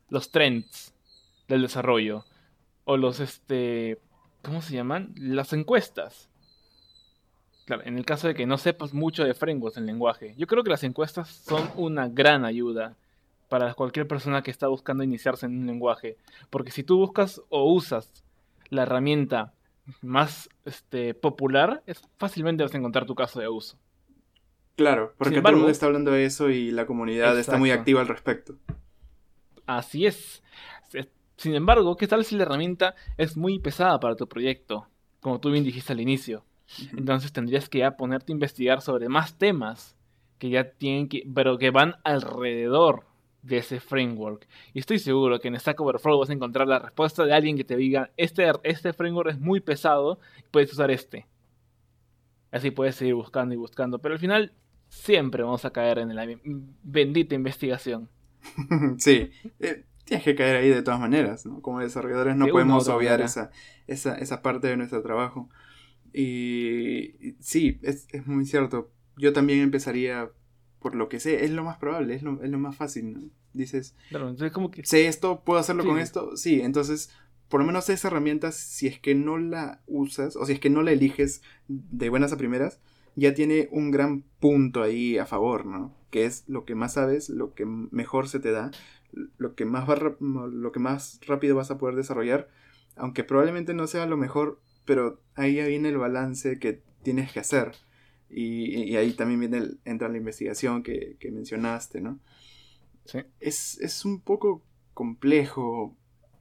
los trends del desarrollo o los, este, ¿cómo se llaman? Las encuestas. Claro, en el caso de que no sepas mucho de frameworks en lenguaje. Yo creo que las encuestas son una gran ayuda para cualquier persona que está buscando iniciarse en un lenguaje. Porque si tú buscas o usas la herramienta más este, popular, es, fácilmente vas a encontrar tu caso de uso. Claro, porque todo el mundo está hablando de eso y la comunidad está muy activa al respecto. Así es. Sin embargo, ¿qué tal si la herramienta es muy pesada para tu proyecto? Como tú bien dijiste al inicio. Entonces tendrías que ya ponerte a investigar sobre más temas que ya tienen que, pero que van alrededor de ese framework. Y estoy seguro que en Stack Overflow vas a encontrar la respuesta de alguien que te diga, este, este framework es muy pesado, puedes usar este. Así puedes seguir buscando y buscando, pero al final siempre vamos a caer en la bendita investigación. sí, eh, tienes que caer ahí de todas maneras, ¿no? Como desarrolladores no podemos obviar esa, esa, esa, parte de nuestro trabajo. Y, sí, es, es, muy cierto. Yo también empezaría por lo que sé, es lo más probable, es lo, es lo más fácil, ¿no? Dices, claro, entonces como que... sé esto, puedo hacerlo con esto, sí, entonces por lo menos esa herramienta, si es que no la usas, o si es que no la eliges de buenas a primeras, ya tiene un gran punto ahí a favor, ¿no? Que es lo que más sabes, lo que mejor se te da, lo que más, lo que más rápido vas a poder desarrollar, aunque probablemente no sea lo mejor, pero ahí viene el balance que tienes que hacer. Y, ahí también viene entra la investigación que, mencionaste, ¿no? Sí. Es, un poco complejo.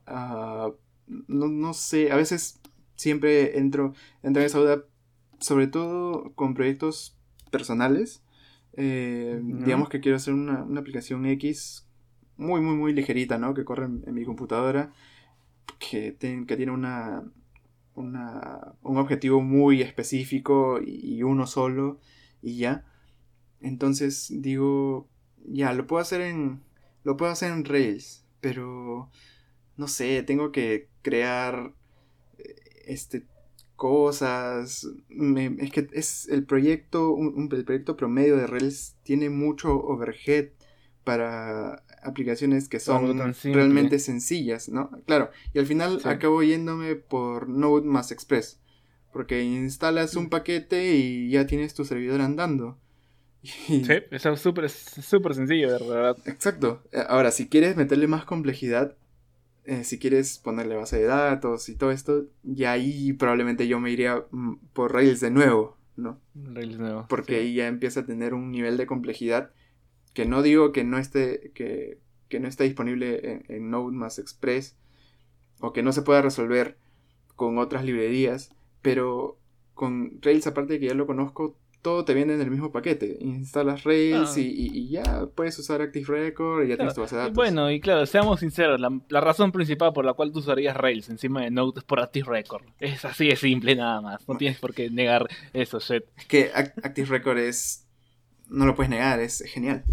Ah, no, no, sé, a veces siempre entro, entro en esa duda sobre todo con proyectos personales. Eh, digamos que quiero hacer una, aplicación X muy, muy, muy ligerita, ¿no? Que corre en, mi computadora, que, que tiene una, una, un objetivo muy específico y, uno solo y ya. Entonces digo, ya, lo puedo hacer en, lo puedo hacer en Rails, pero no sé, tengo que crear eh, este cosas. es que es el proyecto, un, el proyecto promedio de Rails tiene mucho overhead para aplicaciones que son realmente sencillas, ¿no? Claro, y al final acabo yéndome por Node más Express, porque instalas un paquete y ya tienes tu servidor andando. Sí, es súper sencillo, de verdad. Exacto. Ahora, si quieres meterle más complejidad, eh, si quieres ponerle base de datos y todo esto, y ahí probablemente yo me iría mm, por Rails de nuevo, ¿no? Rails nuevo. Porque ahí ya empieza a tener un nivel de complejidad que no digo que no esté, que, no esté disponible en, Node más Express o que no se pueda resolver con otras librerías, pero con Rails, aparte de que ya lo conozco, todo te viene en el mismo paquete. Instalas Rails ah. y, ya puedes usar Active Record y ya tienes tu base de datos. Bueno, y claro, seamos sinceros, la, razón principal por la cual tú usarías Rails encima de Node es por Active Record. Es así de simple nada más. No tienes por qué negar eso, shit. Es que Active Record es... No lo puedes negar, es genial.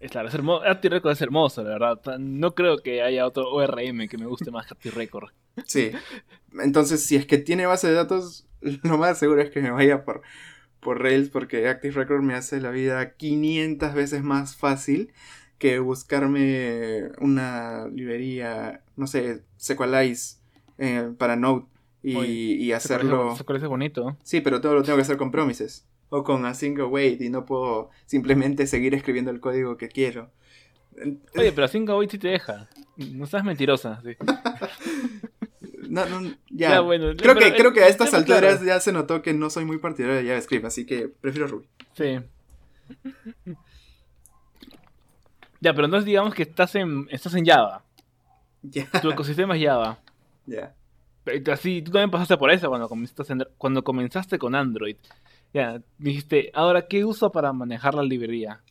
Es claro, es hermoso. Active Record es hermoso, la verdad. No creo que haya otro ORM que me guste más que Active Record. Sí. Entonces, si es que tiene base de datos, lo más seguro es que me vaya por por Rails porque Active Record me hace la vida 500 veces más fácil que buscarme una librería, no sé, Sequelize eh, para Node y, hacerlo. Sequelize es bonito. Sí, pero todo lo tengo que hacer con promises o con async await y no puedo simplemente seguir escribiendo el código que quiero. Oye, pero async await sí te deja. No seas mentirosa. Sí. No, no, ya. creo, que, creo que a estas alturas ya se notó que no soy muy partidario de JavaScript, así que prefiero Ruby. Sí. Ya, pero entonces digamos que estás en, estás en Java. Tu ecosistema es Java. Ya. Así, tú también pasaste por eso cuando comenzaste, cuando comenzaste con Android. Ya, dijiste, ahora, ¿qué uso para manejar la librería?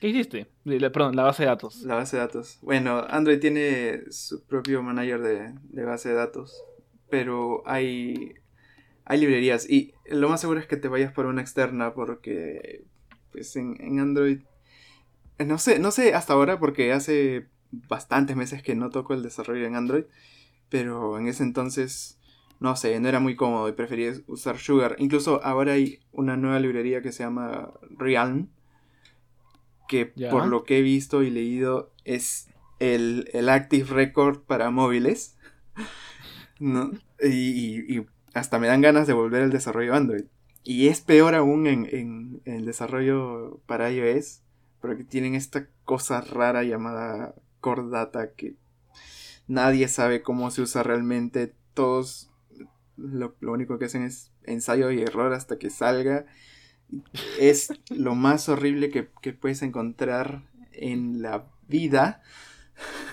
¿Qué hiciste? Perdón, la base de datos. La base de datos. Bueno, Android tiene su propio manager de, base de datos, pero hay, hay librerías y lo más seguro es que te vayas por una externa porque pues en, en Android, no sé, no sé hasta ahora porque hace bastantes meses que no toco el desarrollo en Android, pero en ese entonces, no sé, no era muy cómodo y prefería usar Sugar. Incluso ahora hay una nueva librería que se llama Realm, que por lo que he visto y leído es el, Active Record para móviles. ¿no? Y, hasta me dan ganas de volver al desarrollo Android. Y es peor aún en, en, el desarrollo para iOS, porque tienen esta cosa rara llamada Core Data que nadie sabe cómo se usa realmente. Todos lo, lo único que hacen es ensayo y error hasta que salga es lo más horrible que, puedes encontrar en la vida.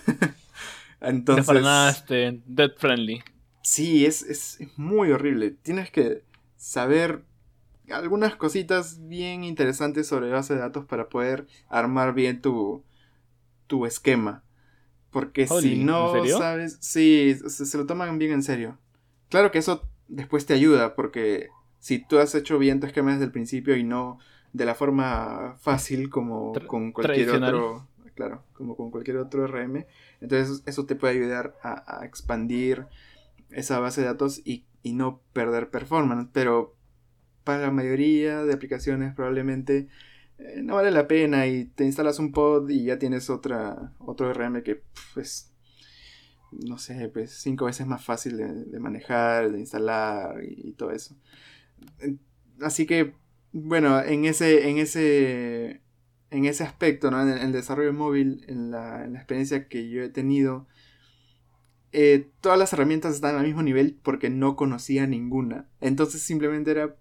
Entonces. para nada este, dead friendly. Sí, es, es, muy horrible. Tienes que saber algunas cositas bien interesantes sobre base de datos para poder armar bien tu, tu esquema. Porque si no sabes. Sí, se, lo toman bien en serio. Claro que eso después te ayuda, porque si tú has hecho bien tu esquema desde el principio y no de la forma fácil como con cualquier otro, claro, como con cualquier otro RM, entonces eso te puede ayudar a, expandir esa base de datos y, no perder performance, pero para la mayoría de aplicaciones probablemente eh, no vale la pena y te instalas un pod y ya tienes otra otro RM que pues no sé, pues cinco veces más fácil de, manejar, de instalar y todo eso. Así que, bueno, en ese, en ese, en ese aspecto, ¿no? en, el, desarrollo móvil, en la, experiencia que yo he tenido, eh, todas las herramientas están al mismo nivel porque no conocía ninguna. Entonces simplemente era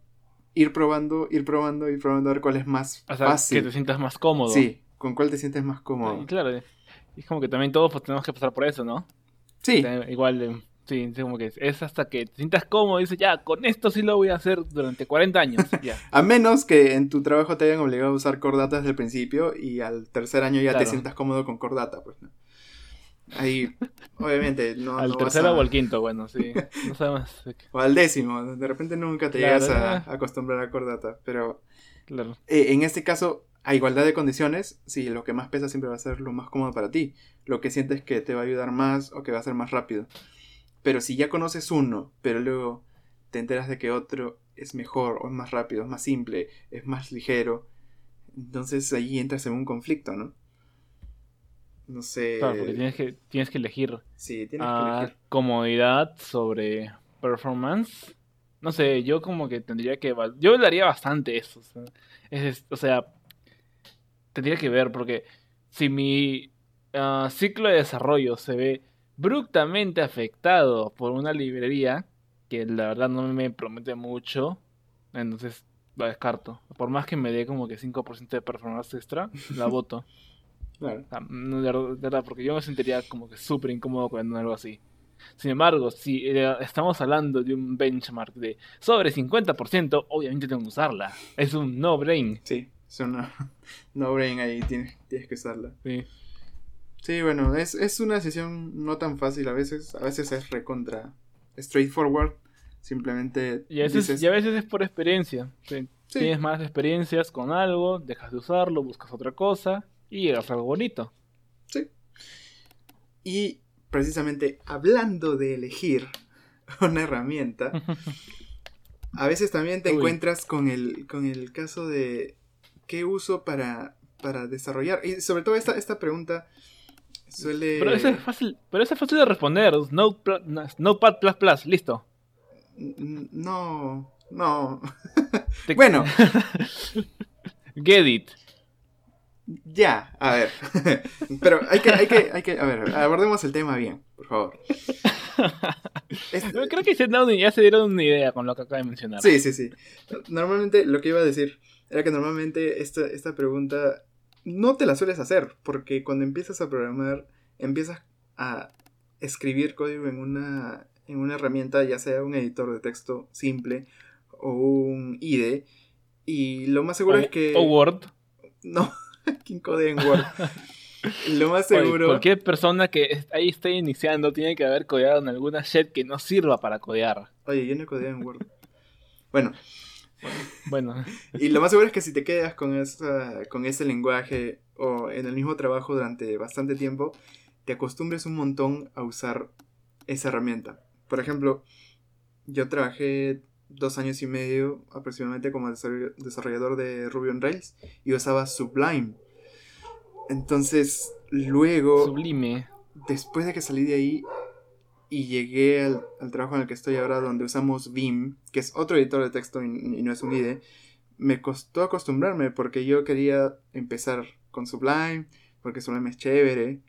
ir probando, ir probando, ir probando a ver cuál es más fácil. Que te sientas más cómodo. Sí, con cuál te sientes más cómodo. claro, es como que también todos pues, tenemos que pasar por eso, ¿no? Sí. Igual Sí, como que es hasta que te sientas cómodo y dices, ya, con esto sí lo voy a hacer durante 40 años. a menos que en tu trabajo te hayan obligado a usar Cordata desde el principio y al tercer año ya te sientas cómodo con Cordata, pues. ¿no? Ahí, obviamente, no. al tercero o al quinto, bueno, sí. No sabemos. o al décimo, de repente nunca te llegas a, acostumbrar a Cordata, pero. Claro. Eh, en este caso, a igualdad de condiciones, sí, lo que más pesa siempre va a ser lo más cómodo para ti. Lo que sientes que te va a ayudar más o que va a ser más rápido. Pero si ya conoces uno, pero luego te enteras de que otro es mejor, o es más rápido, es más simple, es más ligero, entonces ahí entras en un conflicto, ¿no? No sé. Claro, porque tienes que, tienes que elegir. Sí, tienes que elegir. Comodidad sobre performance. No sé, yo como que tendría que. Yo daría bastante eso. O sea, tendría que ver, porque si mi ah, ciclo de desarrollo se ve brutalmente afectado por una librería que la verdad no me promete mucho. Entonces la descarto. Por más que me dé como que 5% de performance extra, la voto. Claro. de, verdad, porque yo me sentiría como que súper incómodo con algo así. Sin embargo, si eh, estamos hablando de un benchmark de sobre 50%, obviamente tengo que usarla. Es un no-brain. Sí, es un no-brain ahí, tienes, tienes que usarla. Sí. Sí, bueno, es, es una decisión no tan fácil a veces. A veces es recontra straightforward. Simplemente. Y a veces, y a veces es por experiencia. Tienes más experiencias con algo, dejas de usarlo, buscas otra cosa y llegas a algo bonito. Sí. Y precisamente hablando de elegir una herramienta, a veces también te encuentras con el, con el caso de qué uso para, para desarrollar. Y sobre todo esta, esta pregunta pero eso es fácil, pero eso es fácil de responder. Notepad++, listo. No, no. bueno. Get it. Ya, a ver. Pero hay que, hay que, hay que, a ver, abordemos el tema bien, por favor. Creo que ya se dieron una idea con lo que acaba de mencionar. Sí, sí, sí. Normalmente, lo que iba a decir era que normalmente esta, esta pregunta no te la sueles hacer, porque cuando empiezas a programar, empiezas a escribir código en una, en una herramienta, ya sea un editor de texto simple o un IDE. Y lo más seguro O- es que. O Word. No, ¿quién codea en Word? lo más Oye, seguro. cualquier persona que ahí esté iniciando tiene que haber codeado en alguna shit que no sirva para codear. Oye, yo no codeo en Word. Bueno, Bueno, y lo más seguro es que si te quedas con, esa, con ese lenguaje o en el mismo trabajo durante bastante tiempo, te acostumbres un montón a usar esa herramienta. Por ejemplo, yo trabajé dos años y medio aproximadamente como desarroll- desarrollador de Ruby on Rails y usaba Sublime. Entonces, luego, sublime. después de que salí de ahí y llegué al, al trabajo en el que estoy ahora, donde usamos Vim, que es otro editor de texto y, y no es un IDE, me costó acostumbrarme porque yo quería empezar con Sublime, porque Sublime es chévere.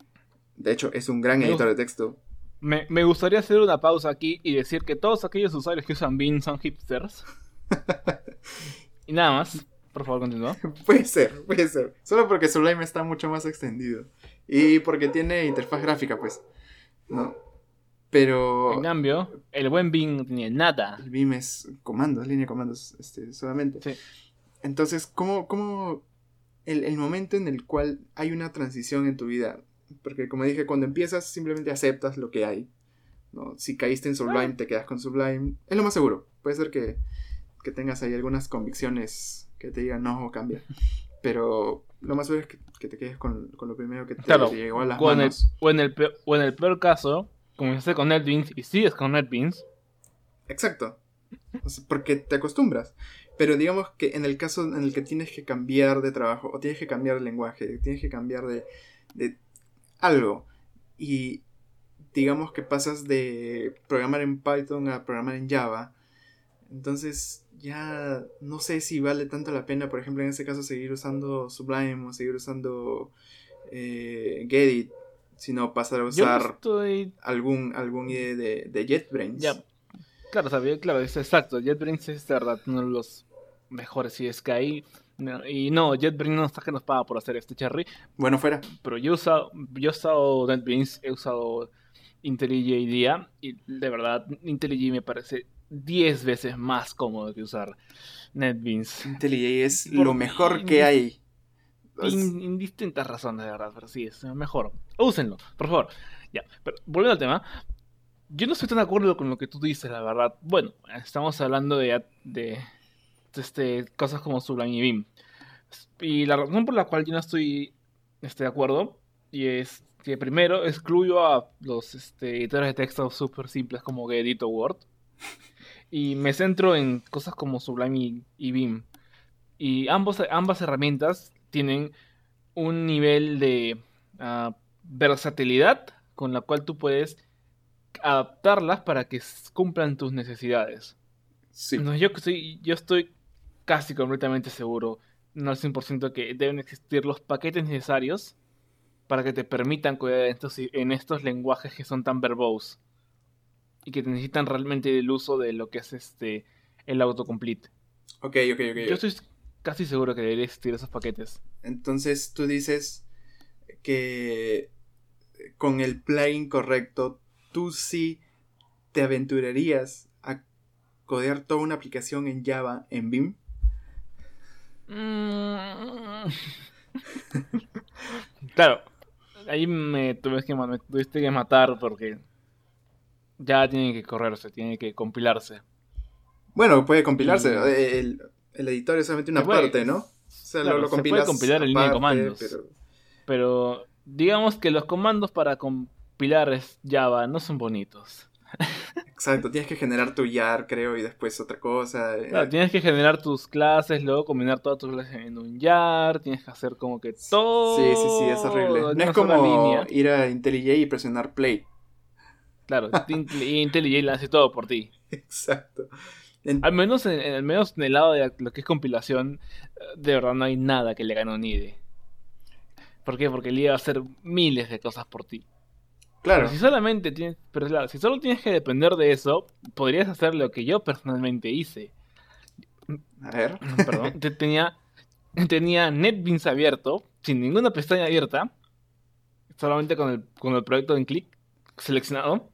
De hecho, es un gran Me editor de texto. Me, me gustaría hacer una pausa aquí y decir que todos aquellos usuarios que usan Bean son hipsters. y nada más. Por favor, continúa. Puede ser, puede ser. Solo porque Sublime está mucho más extendido. Y porque tiene interfaz gráfica, pues. ¿No? Pero En cambio, el buen Bean no tenía nada. el Vim es comandos, línea de comandos este, solamente. Sí. Entonces, ¿cómo, cómo el, el momento en el cual hay una transición en tu vida? Porque como dije, cuando empiezas simplemente aceptas lo que hay. ¿no? Si caíste en Sublime, te quedas con Sublime. Es lo más seguro. Puede ser que, que tengas ahí algunas convicciones que te digan no, cambia. Pero lo más seguro es que, que te quedes con, con lo primero que te Claro, llegó a las O en, el, manos. o, en el peor, o en el peor caso, comenzaste con NetBeans y sigues con NetBeans. Exacto. Porque te acostumbras. Pero digamos que en el caso en el que tienes que cambiar de trabajo, o tienes que cambiar de lenguaje, tienes que cambiar de, de algo, y digamos que pasas de programar en Python a programar en Java, entonces ya no sé si vale tanto la pena, por ejemplo, en ese caso, seguir usando Sublime o seguir usando eh, Gedit, sino pasar a usar estoy. algún, algún de, de JetBrains. Ya. Claro, sabía, claro, es exacto. JetBrains es de verdad uno de los mejores. Si es que no, y no, JetBrains no está que nos paga por hacer este cherry. Bueno, fuera. Pero yo he usado, yo he usado NetBeans, he usado IntelliJ IDEA. Y de verdad, IntelliJ me parece 10 veces más cómodo que usar NetBeans. IntelliJ es Por- lo mejor que hay. In, in distintas razones, de verdad, pero sí, es mejor. Úsenlo, por favor. Ya, pero volviendo al tema, yo no estoy tan de acuerdo con lo que tú dices, la verdad. Bueno, estamos hablando de, de, de este, cosas como Sublime y Beam. Y la razón por la cual yo no estoy este, de acuerdo, y es que primero excluyo a los este, editores de texto súper simples como Gedit o Word, y me centro en cosas como Sublime y, y Beam. Y ambos, ambas herramientas tienen un nivel de ah, versatilidad con la cual tú puedes adaptarlas para que cumplan tus necesidades. sí. Entonces, yo, estoy, yo estoy casi completamente seguro, no al 100%, que deben existir los paquetes necesarios para que te permitan cuidar en estos, en estos lenguajes que son tan verbose y que necesitan realmente el uso de lo que es este el autocomplete. Ok, ok, ok. Yo estoy casi seguro que debería existir esos paquetes. Entonces tú dices que con el plugin correcto, tú sí te aventurarías a codear toda una aplicación en Java en Vim. Mm. claro, ahí me, tuviste que, ma- me tuviste que matar porque ya tiene que correrse, tiene que compilarse. Bueno, puede compilarse. Y- El, el editor es solamente una puede- parte, ¿no? Sea, claro, lo, lo se puede compilar en línea de comandos. pero- Pero digamos que los comandos para compilar Java no son bonitos. Exacto, tienes que generar tu YAR, creo, y después otra cosa. eh, Claro, tienes que generar tus clases, luego combinar todas tus clases en un jar, tienes que hacer como que todo. Sí, sí, sí, es horrible. No es como línea. ir a IntelliJ y presionar play. Claro, Intel- IntelliJ lo hace todo por ti. Exacto. En- Al menos en, al menos en el lado de lo que es compilación, eh, de verdad no hay nada que le gane a un IDE. ¿Por qué? Porque el IDE va a hacer miles de cosas por ti. claro. Pero si solamente tienes, pero claro, si solo tienes que depender de eso, podrías hacer lo que yo personalmente hice. A ver. Perdón, te- tenía, tenía NetBeans abierto, sin ninguna pestaña abierta, solamente con el, con el proyecto en clic seleccionado.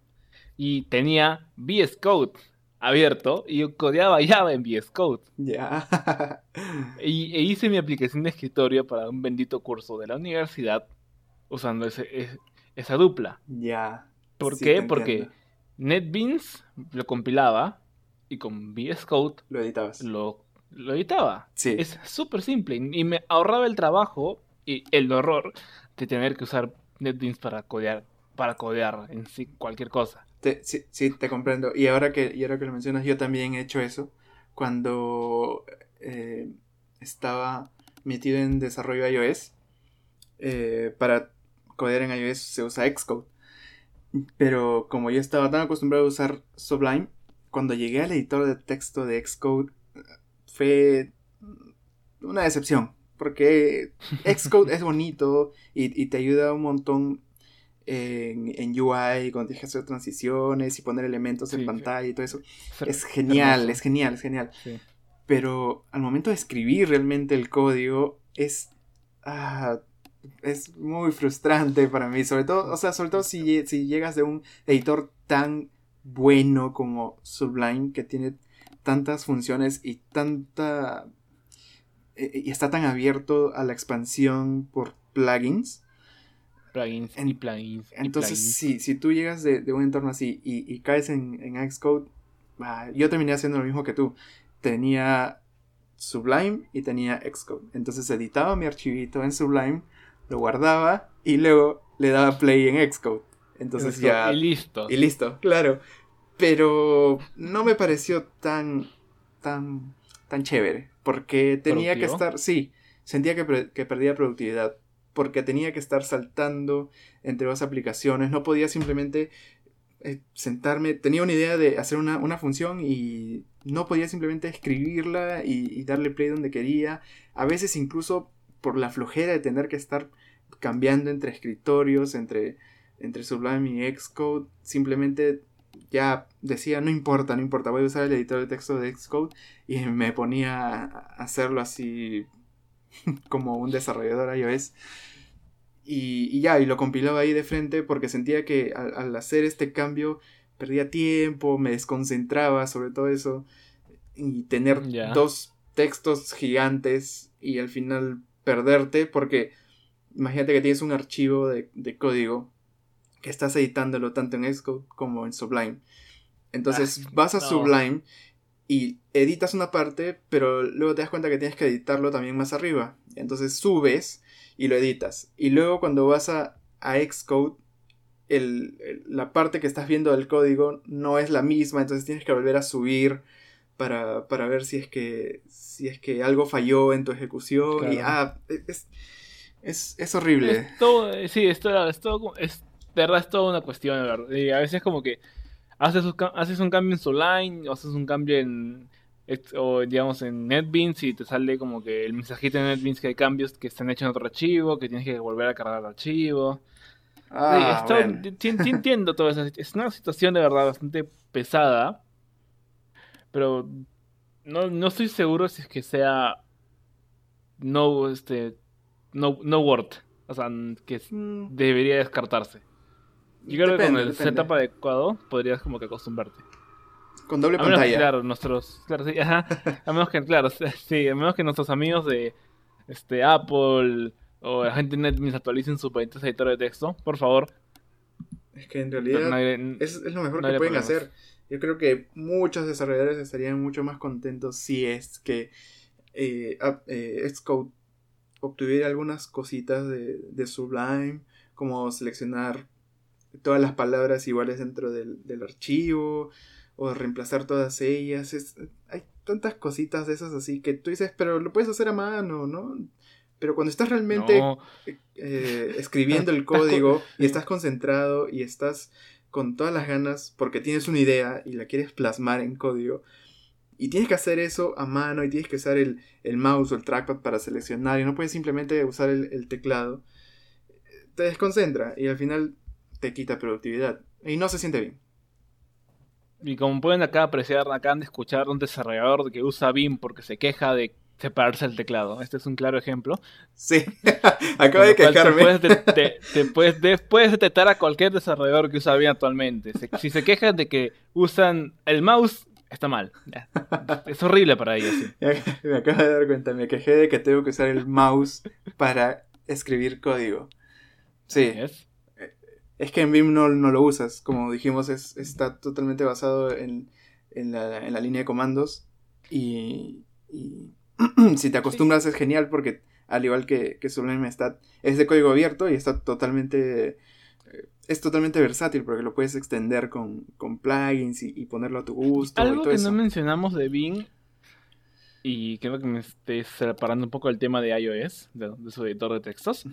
y tenía VS Code abierto y codeaba Java en VS Code. Ya. Y e hice mi aplicación de escritorio para un bendito curso de la universidad usando ese, es- esa dupla. Ya. ¿Por Sí, qué? Porque. NetBeans lo compilaba y con VS Code Lo editabas. lo, lo editaba. Sí. Es súper simple y y me ahorraba el trabajo y el horror de tener que usar NetBeans para codear, para codear en sí cualquier cosa. Te- sí, sí, te comprendo. Y ahora que, y ahora que lo mencionas, yo también he hecho eso. Cuando eh, estaba metido en desarrollo iOS, eh, para codear en iOS se usa Xcode. Pero como yo estaba tan acostumbrado a usar Sublime, cuando llegué al editor de texto de Xcode, fue una decepción. Porque Xcode es bonito y te ayuda un montón en, en UI, cuando tienes que hacer transiciones y poner elementos Sí, en pantalla y todo eso. Es genial, es genial, es genial. Pero al momento de escribir realmente el código es... ah, es muy frustrante para mí, sobre todo, o sea, sobre todo si, si llegas de un editor tan bueno como Sublime, que tiene tantas funciones y tanta... eh, y está tan abierto a la expansión por plugins. Plugins En- y plugins. y Entonces, plugins. si, si tú llegas de, de un entorno así y, y caes en, en Xcode, ah, yo terminé haciendo lo mismo que tú. Tenía Sublime y tenía Xcode. Entonces editaba mi archivito en Sublime, lo guardaba y luego le daba play en Xcode. Entonces ya... Y listo. Y listo, claro. Pero no me pareció tan, tan, tan chévere. Porque tenía que estar, sí, sentía que, que perdía productividad. Porque tenía que estar saltando entre dos aplicaciones. No podía simplemente eh, sentarme. Tenía una idea de hacer una, una función y no podía simplemente escribirla y, y darle play donde quería. A veces incluso por la flojera de tener que estar cambiando entre escritorios, entre, entre Sublime y Xcode, simplemente ya decía, no importa, no importa, voy a usar el editor de texto de Xcode y me ponía a hacerlo así como un desarrollador iOS. Y, y ya, y lo compilaba ahí de frente porque sentía que al, al hacer este cambio perdía tiempo, me desconcentraba sobre todo eso. Y tener dos textos gigantes y al final perderte porque imagínate que tienes un archivo de, de código que estás editándolo tanto en Xcode como en Sublime. Entonces Ah, vas a no. Sublime y editas una parte, pero luego te das cuenta que tienes que editarlo también más arriba. Entonces subes y lo editas. Y luego cuando vas a, a Xcode, el- el- la parte que estás viendo del código no es la misma, entonces tienes que volver a subir para, para ver si es que si es que algo falló en tu ejecución. Y ah, es, es, es horrible. Es todo, sí, es todo, es todo es, de verdad es toda una cuestión. Y a veces como que haces un, haces un cambio en Soline, o haces un cambio en, o digamos en NetBeans y te sale como que el mensajito en NetBeans que hay cambios que están hechos en otro archivo, que tienes que volver a cargar el archivo. Sí, Ah, ti- entiendo todo eso. Es una situación de verdad bastante pesada. Pero no, no estoy seguro si es que sea no este no, no worth. O sea, que Mm, debería descartarse. Yo creo que con el depende. setup adecuado podrías como que acostumbrarte. Con doble A menos que, pantalla. claro, nuestros. Claro, sí, ajá. A menos que, claro, sí, a menos que nuestros amigos de este Apple o la gente de NetBeans actualicen su benditos editor de texto, por favor. Es que en realidad nadie- es, es lo mejor no que pueden problemas. hacer. Yo creo que muchos desarrolladores estarían mucho más contentos si es que eh, ap- eh, Xcode obtuviera algunas cositas de, de Sublime, como seleccionar todas las palabras iguales dentro del, del archivo, o reemplazar todas ellas. Es- hay tantas cositas de esas así que tú dices, pero lo puedes hacer a mano, ¿no? Pero cuando estás realmente No, eh, escribiendo el código y estás concentrado y estás con todas las ganas porque tienes una idea y la quieres plasmar en código y tienes que hacer eso a mano y tienes que usar el, el mouse o el trackpad para seleccionar y no puedes simplemente usar el, el teclado, te desconcentra y al final te quita productividad y no se siente bien. Y como pueden acá apreciar, acaban de escuchar un desarrollador que usa BIM porque se queja de separarse el teclado. Este es un claro ejemplo. Sí, acabo de quejarme. Te puedes, detectar a cualquier desarrollador que usa bien actualmente. Si se quejan de que usan el mouse, está mal. Es horrible para ellos. Me acabo de dar cuenta, me quejé de que tengo que usar el mouse para escribir código. Sí. ¿Es? Es que en Vim no, lo usas, como dijimos, es, está totalmente basado en, la, línea de comandos. Y, si te acostumbras es genial porque al igual que, que Sublime está, es de código abierto y está totalmente, eh, es totalmente versátil porque lo puedes extender con, plugins y, ponerlo a tu gusto. Algo que no mencionamos de Vim y creo que me esté separando un poco el tema de iOS, de, su editor de textos,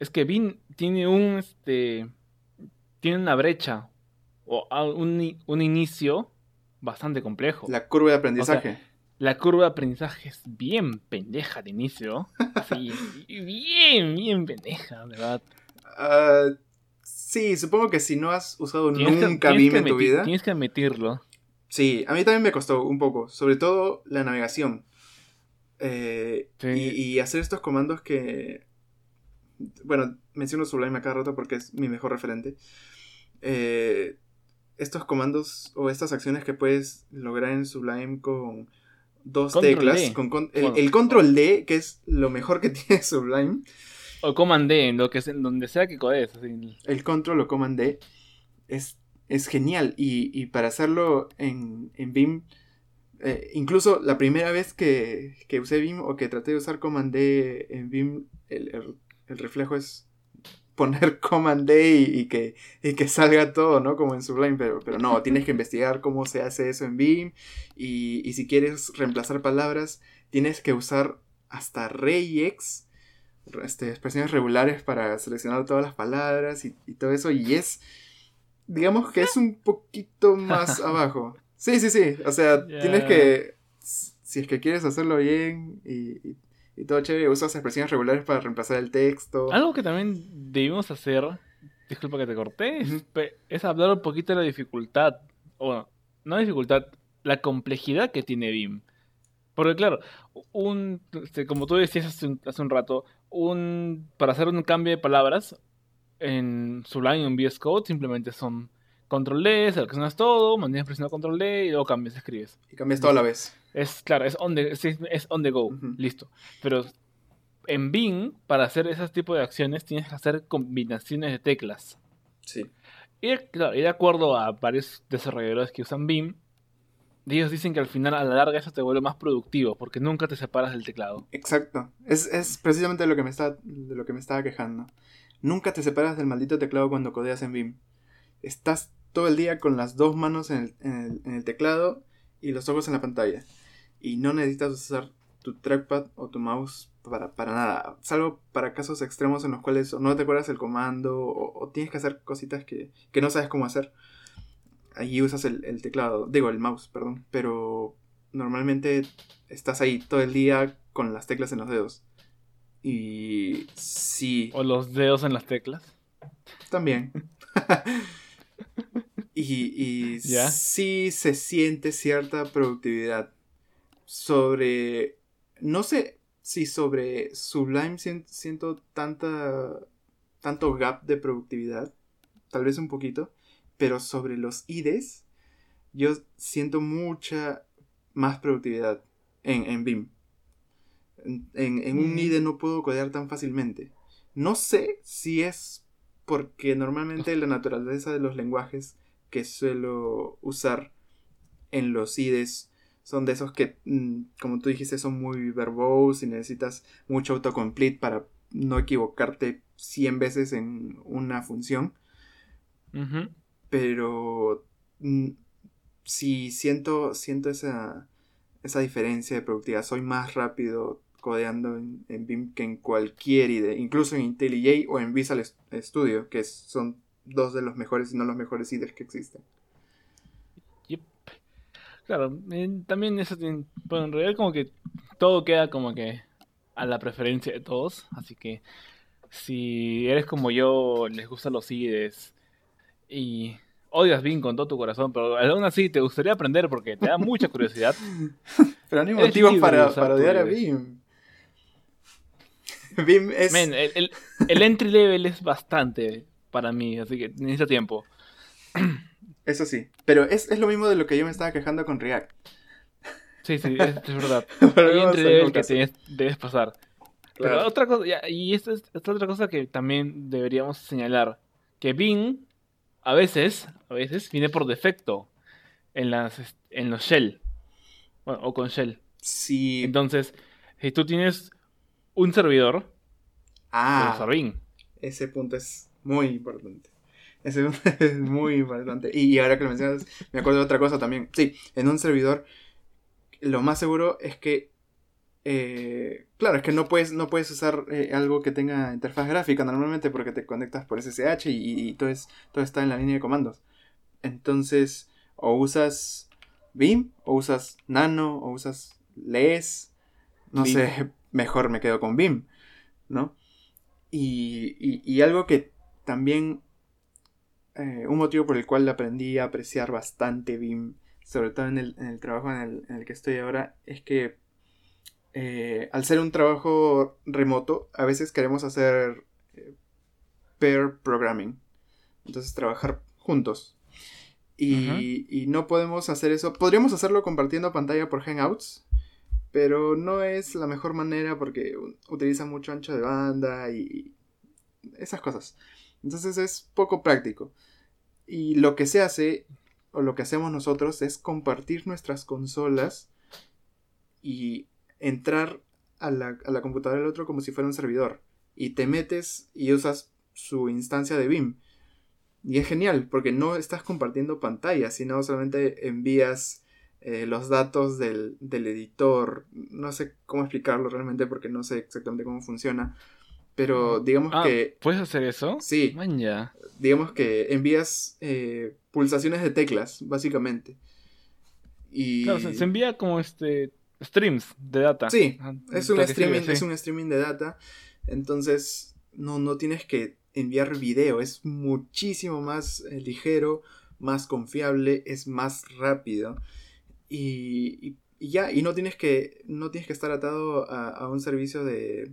es que Vim tiene un, este, tiene una brecha o un, un inicio bastante complejo. La curva de aprendizaje. la curva de aprendizaje es bien pendeja de inicio. Sí, bien, bien pendeja, de verdad. Ah, sí, supongo que si no has usado nunca BIM en tu vida. Tienes que admitirlo. Sí, a mí también me costó un poco, sobre todo la navegación. Eh, y, hacer estos comandos que. Bueno, menciono Sublime a cada rato porque es mi mejor referente. Eh, estos comandos o estas acciones que puedes lograr en Sublime con dos teclas. Con, el, control D, que es lo mejor que tiene Sublime. O Command D, lo que, donde sea que codes. El control o Command D es, es genial. Y, para hacerlo en, en BIM, eh, incluso la primera vez que, que, usé BIM o que traté de usar Command D en BIM, el reflejo es poner Command D y, que, que salga todo, ¿no? Como en Sublime, pero, pero no, tienes que investigar cómo se hace eso en Beam y, si quieres reemplazar palabras, tienes que usar hasta regex, este, expresiones regulares para seleccionar todas las palabras y, todo eso, y es, digamos que es un poquito más abajo. Sí, sí, sí, o sea, tienes que, si es que quieres hacerlo bien y y todo chévere, usas expresiones regulares para reemplazar el texto. Algo que también debimos hacer, disculpa que te corté, es, hablar un poquito de la dificultad, o no dificultad, la complejidad que tiene BIM. Porque claro, un, este, como tú decías hace un, rato, un, para hacer un cambio de palabras en Sublime en VS Code simplemente son control D, seleccionas todo, mantienes presionado control D y luego cambias, escribes. Y cambias todo a la vez. Es claro, es on the, es, on the go, listo. Pero en Bing, para hacer ese tipo de acciones, tienes que hacer combinaciones de teclas. Sí. Y, claro, y de acuerdo a varios desarrolladores que usan BIM, ellos dicen que al final, a la larga, eso te vuelve más productivo, porque nunca te separas del teclado. Exacto. Es, es precisamente lo, que me está, de lo que me estaba quejando. Nunca te separas del maldito teclado cuando codeas en BIM. Estás todo el día con las dos manos en el, teclado y los ojos en la pantalla. Y no necesitas usar tu trackpad o tu mouse para, para nada. Salvo para casos extremos en los cuales no te acuerdas el comando o, tienes que hacer cositas que, no sabes cómo hacer. Ahí usas el, teclado, digo el mouse, perdón. Pero normalmente estás ahí todo el día con las teclas en los dedos. Y sí. ¿O los dedos en las teclas? También. Y, sí se siente cierta productividad. Sobre. No sé si sobre Sublime siento tanta. tanto gap de productividad. Tal vez un poquito. Pero sobre los IDEs. Yo siento mucha más productividad en, en BIM. En, un IDE no puedo codear tan fácilmente. No sé si es porque normalmente la naturaleza de los lenguajes que suelo usar en los IDES son de esos que, mm, como tú dijiste, son muy verbose y necesitas mucho autocomplete para no equivocarte 100 veces en una función. Pero mm, si siento, siento esa, esa diferencia de productividad. Soy más rápido codeando en, en BIM que en cualquier IDE, incluso en IntelliJ o en Visual Studio, que son dos de los mejores, y no los mejores IDEs que existen. Claro, también eso, bueno, en realidad como que todo queda como que a la preferencia de todos, así que si eres como yo, les gustan los IDEs y odias Bing con todo tu corazón, pero aún así te gustaría aprender porque te da mucha curiosidad. pero no hay motivos para, para odiar a Bim. Bim es... El, el- el entry level es bastante para mí, así que necesita tiempo. Eso sí. Pero es, es lo mismo de lo que yo me estaba quejando con React. Sí, sí, es, es verdad. Pero Hay al level que tienes- debes pasar. Pero otra cosa, y esta es, esta es otra cosa que también deberíamos señalar, que Bing a veces, a veces viene por defecto en las en los shell. Bueno, o con shell. Sí. Entonces, si tú tienes un servidor, Ah, usar Bing. ese punto es muy importante. Punto es muy importante. Y, ahora que lo mencionas, me acuerdo de otra cosa también. Sí, en un servidor, lo más seguro es que. eh, claro, es que no puedes, no puedes usar eh, algo que tenga interfaz gráfica normalmente porque te conectas por SSH y, y todo, es, todo está en la línea de comandos. Entonces, o usas Vim, o usas Nano, o usas LES. No sé, mejor me quedo con Vim, ¿no? Y, y- y algo que también, eh, un motivo por el cual aprendí a apreciar bastante BIM, sobre todo en el, en el trabajo en el, en el que estoy ahora, es que eh, al ser un trabajo remoto, a veces queremos hacer eh, pair programming, entonces trabajar juntos. Y, y no podemos hacer eso. Podríamos hacerlo compartiendo pantalla por Hangouts, pero no es la mejor manera porque utiliza mucho ancho de banda y esas cosas. Entonces es poco práctico. Y lo que se hace, o lo que hacemos nosotros, es compartir nuestras consolas y entrar a la, a la computadora del otro como si fuera un servidor. Y te metes y usas su instancia de BIM. Y es genial, porque no estás compartiendo pantalla, sino solamente envías eh, los datos del, del editor. No sé cómo explicarlo realmente porque no sé exactamente cómo funciona. Pero digamos Ah, que ¿puedes hacer eso? Sí. Digamos que envías eh, pulsaciones de teclas, básicamente. Y Claro, se, se envía como este streams de data. Sí, Ah, es un streaming, sí. es un streaming de data. Entonces, no, no tienes que enviar video. Es muchísimo más eh, ligero, más confiable, es más rápido. Y, y- y ya, y no tienes que. No tienes que estar atado a, a un servicio de,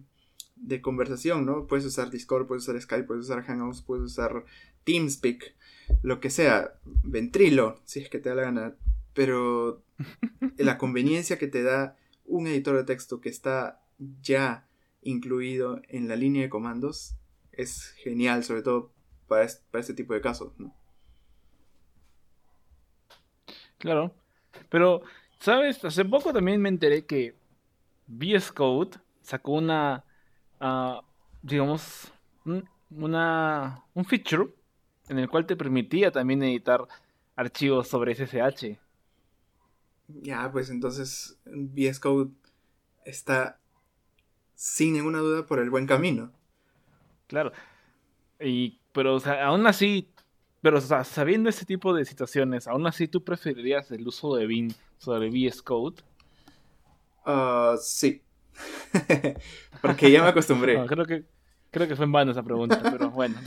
de conversación, ¿no? Puedes usar Discord, puedes usar Skype, puedes usar Hangouts, puedes usar TeamSpeak, lo que sea, Ventrilo, si es que te da la gana. Pero la conveniencia que te da un editor de texto que está ya incluido en la línea de comandos es genial, sobre todo para, es- para este tipo de casos. ¿no? Claro. Pero, ¿sabes? Hace poco también me enteré que VS Code sacó una, digamos, un, una, un feature en el cual te permitía también editar archivos sobre SSH. Ya, pues entonces VS Code está sin ninguna duda por el buen camino. Claro. Y, pero, o sea, aún así, pero, o sea, sabiendo ese tipo de situaciones, aún así tú preferirías el uso de Vim sobre VS Code. Ah, sí. Porque ya me acostumbré. No, creo que, creo que fue en vano esa pregunta, pero bueno.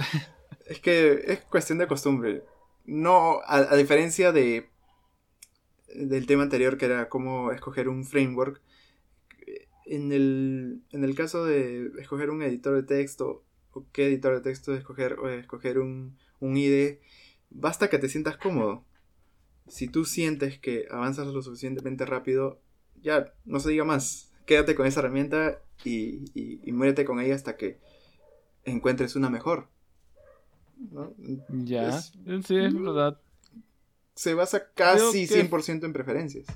Es que es cuestión de costumbre. No, a, a diferencia de del tema anterior que era cómo escoger un framework, en el, en el caso de escoger un editor de texto o qué editor de texto escoger o escoger un, un IDE, basta que te sientas cómodo. Si tú sientes que avanzas lo suficientemente rápido, ya no se diga más. Quédate con esa herramienta y, y, y muérete con ella hasta que encuentres una mejor. ¿no? Ya, Es- sí, es verdad. se basa casi que- 100% en preferencias.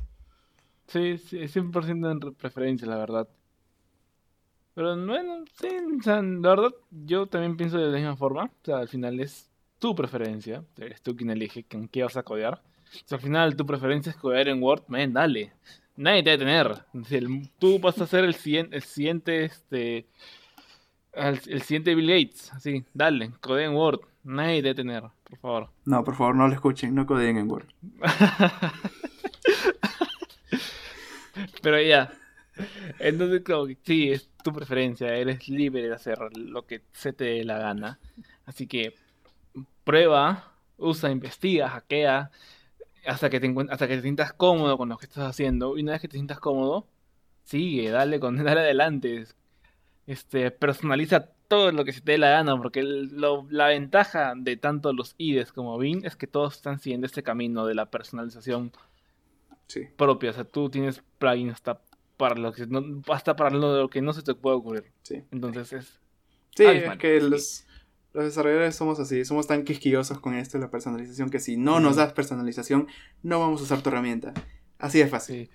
Sí, sí, es 100% en re- preferencia, la verdad. Pero bueno, sí, o sea, la verdad, yo también pienso de la misma forma. O sea, al final es tu preferencia. Eres tú quien elige con qué vas a codear. Si al final tu preferencia es codear en Word, man, dale. Nadie te va a el- tú vas a ser el siguiente, el siguiente, este, el siguiente Bill Gates. Así, dale, codea en Word. Nadie te va a detener, por favor. No, por favor, no lo escuchen, no codeen en Word. Pero ya. Entonces, como que sí, es tu preferencia. Eres libre de hacer lo que se te dé la gana. Así que prueba usa, investiga, hackea, hasta que, te hasta que te sientas cómodo con lo que estás haciendo. Y una vez que te sientas cómodo, sigue, dale, con, dale adelante. Este, personaliza todo lo que se te dé la gana, porque la ventaja de tanto los IDEs como Bing es que todos están siguiendo este camino de la personalización propia. O sea, tú tienes plugins hasta para lo que no, hasta para lo que no se te puede ocurrir. Sí. Entonces es. Sí, es que los, los, desarrolladores somos así, somos tan quisquillosos con esto de la personalización que si no nos das personalización, no vamos a usar tu herramienta. Así de fácil.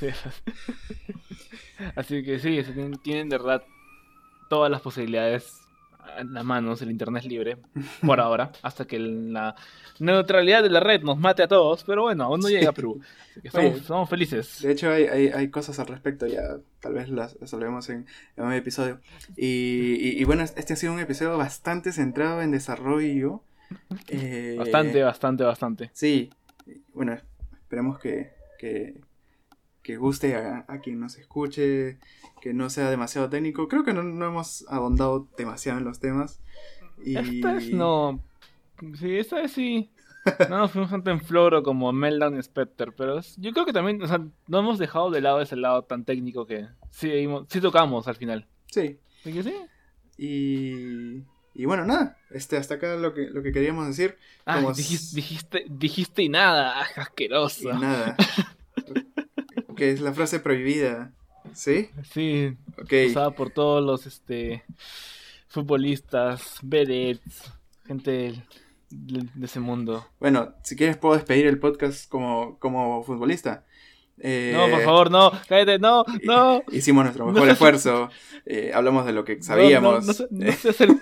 Sí. así que sí, tienen de verdad todas las posibilidades en las manos, el internet es libre, por ahora, hasta que la neutralidad de la red nos mate a todos, pero bueno, aún no llega a Perú. somos, felices. De hecho, hay, hay, cosas al respecto, ya tal vez las resolvemos en, en un episodio. Y, y, bueno, este ha sido un episodio bastante centrado en desarrollo. Eh, bastante, bastante, bastante. Sí, bueno, esperemos que, que, que guste a, quien nos escuche, que no sea demasiado técnico. Creo que no, hemos ahondado demasiado en los temas. Y... Esta vez no. Sí, esta vez sí. No nos fuimos tanto en floro como Meltdown y Spectre, pero yo creo que también, o sea, no hemos dejado de lado ese lado tan técnico que sí, sí tocamos al final. Sí. ¿Sí sí? Y... Y bueno, nada, este, hasta acá lo que, lo que queríamos decir. Ah, dijiste, dijiste, dijiste y nada, asqueroso. Y nada. que es la frase prohibida. ¿Sí? Sí. Usada por todos los este futbolistas, vedettes, gente de, ese mundo. Bueno, si quieres puedo despedir el podcast como, como futbolista. Eh, no, por favor, no, cállate, no, no. Hicimos nuestro mejor esfuerzo, eh, hablamos de lo que sabíamos. No, no, seas el,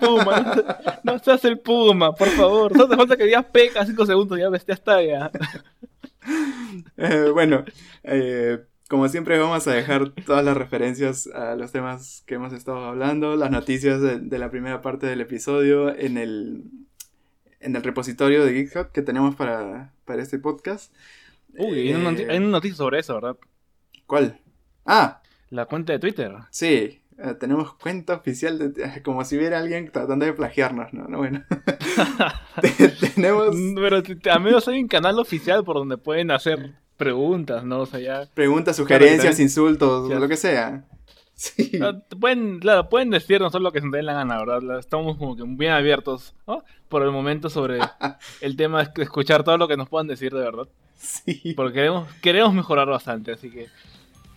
Puma, no, seas el Puma, por favor. No hace falta que digas peca 5 segundos, ya, ya está ya. Eh, bueno, eh, como siempre vamos a dejar todas las referencias a los temas que hemos estado hablando, las noticias de, la primera parte del episodio en el, en el repositorio de GitHub que tenemos para, para este podcast. Uy, hay, una eh, noticia sobre eso, ¿verdad? ¿Cuál? Ah. La cuenta de Twitter. Sí, tenemos cuenta oficial de, como si hubiera alguien tratando de plagiarnos, ¿no? bueno. tenemos... Pero al menos hay un canal oficial por donde pueden hacer preguntas, ¿no? O sea, ya... Preguntas, sugerencias, insultos, lo que sea. Sí. Ah, pueden, claro, pueden decirnos solo lo que se den la gana, ¿verdad? Estamos como que bien abiertos ¿no? por el momento sobre el tema de escuchar todo lo que nos puedan decir de verdad. Sí. Porque queremos, queremos mejorar bastante, así que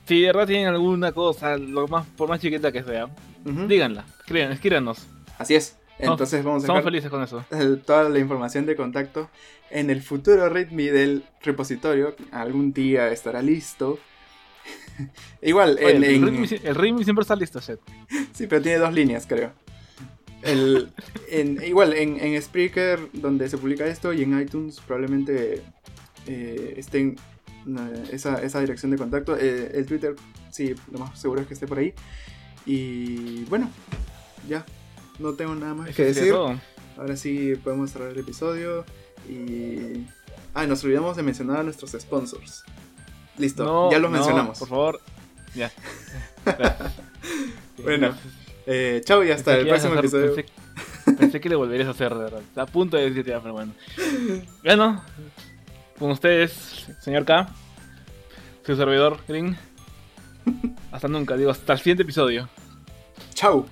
si de verdad tienen alguna cosa, lo más, por más chiquita que sea, díganla, escríbanos. Así es. Entonces vamos a Estamos felices con eso. Toda la información de contacto en el futuro README del repositorio. Algún día estará listo. Igual, el, README, siempre está listo, Seth. Sí, pero tiene dos líneas, creo. El, igual, en, en Spreaker, donde se publica esto, y en iTunes probablemente eh, estén esa, esa, dirección de contacto. Eh, el Twitter, sí, lo más seguro es que esté por ahí. Y bueno, ya, no tengo nada más que decir. Ahora sí podemos cerrar el episodio. Y. Ah, nos olvidamos de mencionar a nuestros sponsors. Listo, ya los mencionamos. Por favor, ya. bueno, eh, chao y hasta el próximo episodio. Pensé, que le volverías a hacer, de verdad. A punto de decirte pero bueno. Bueno, con ustedes, señor K, su servidor Green. Hasta nunca, digo, hasta el siguiente episodio. Chao.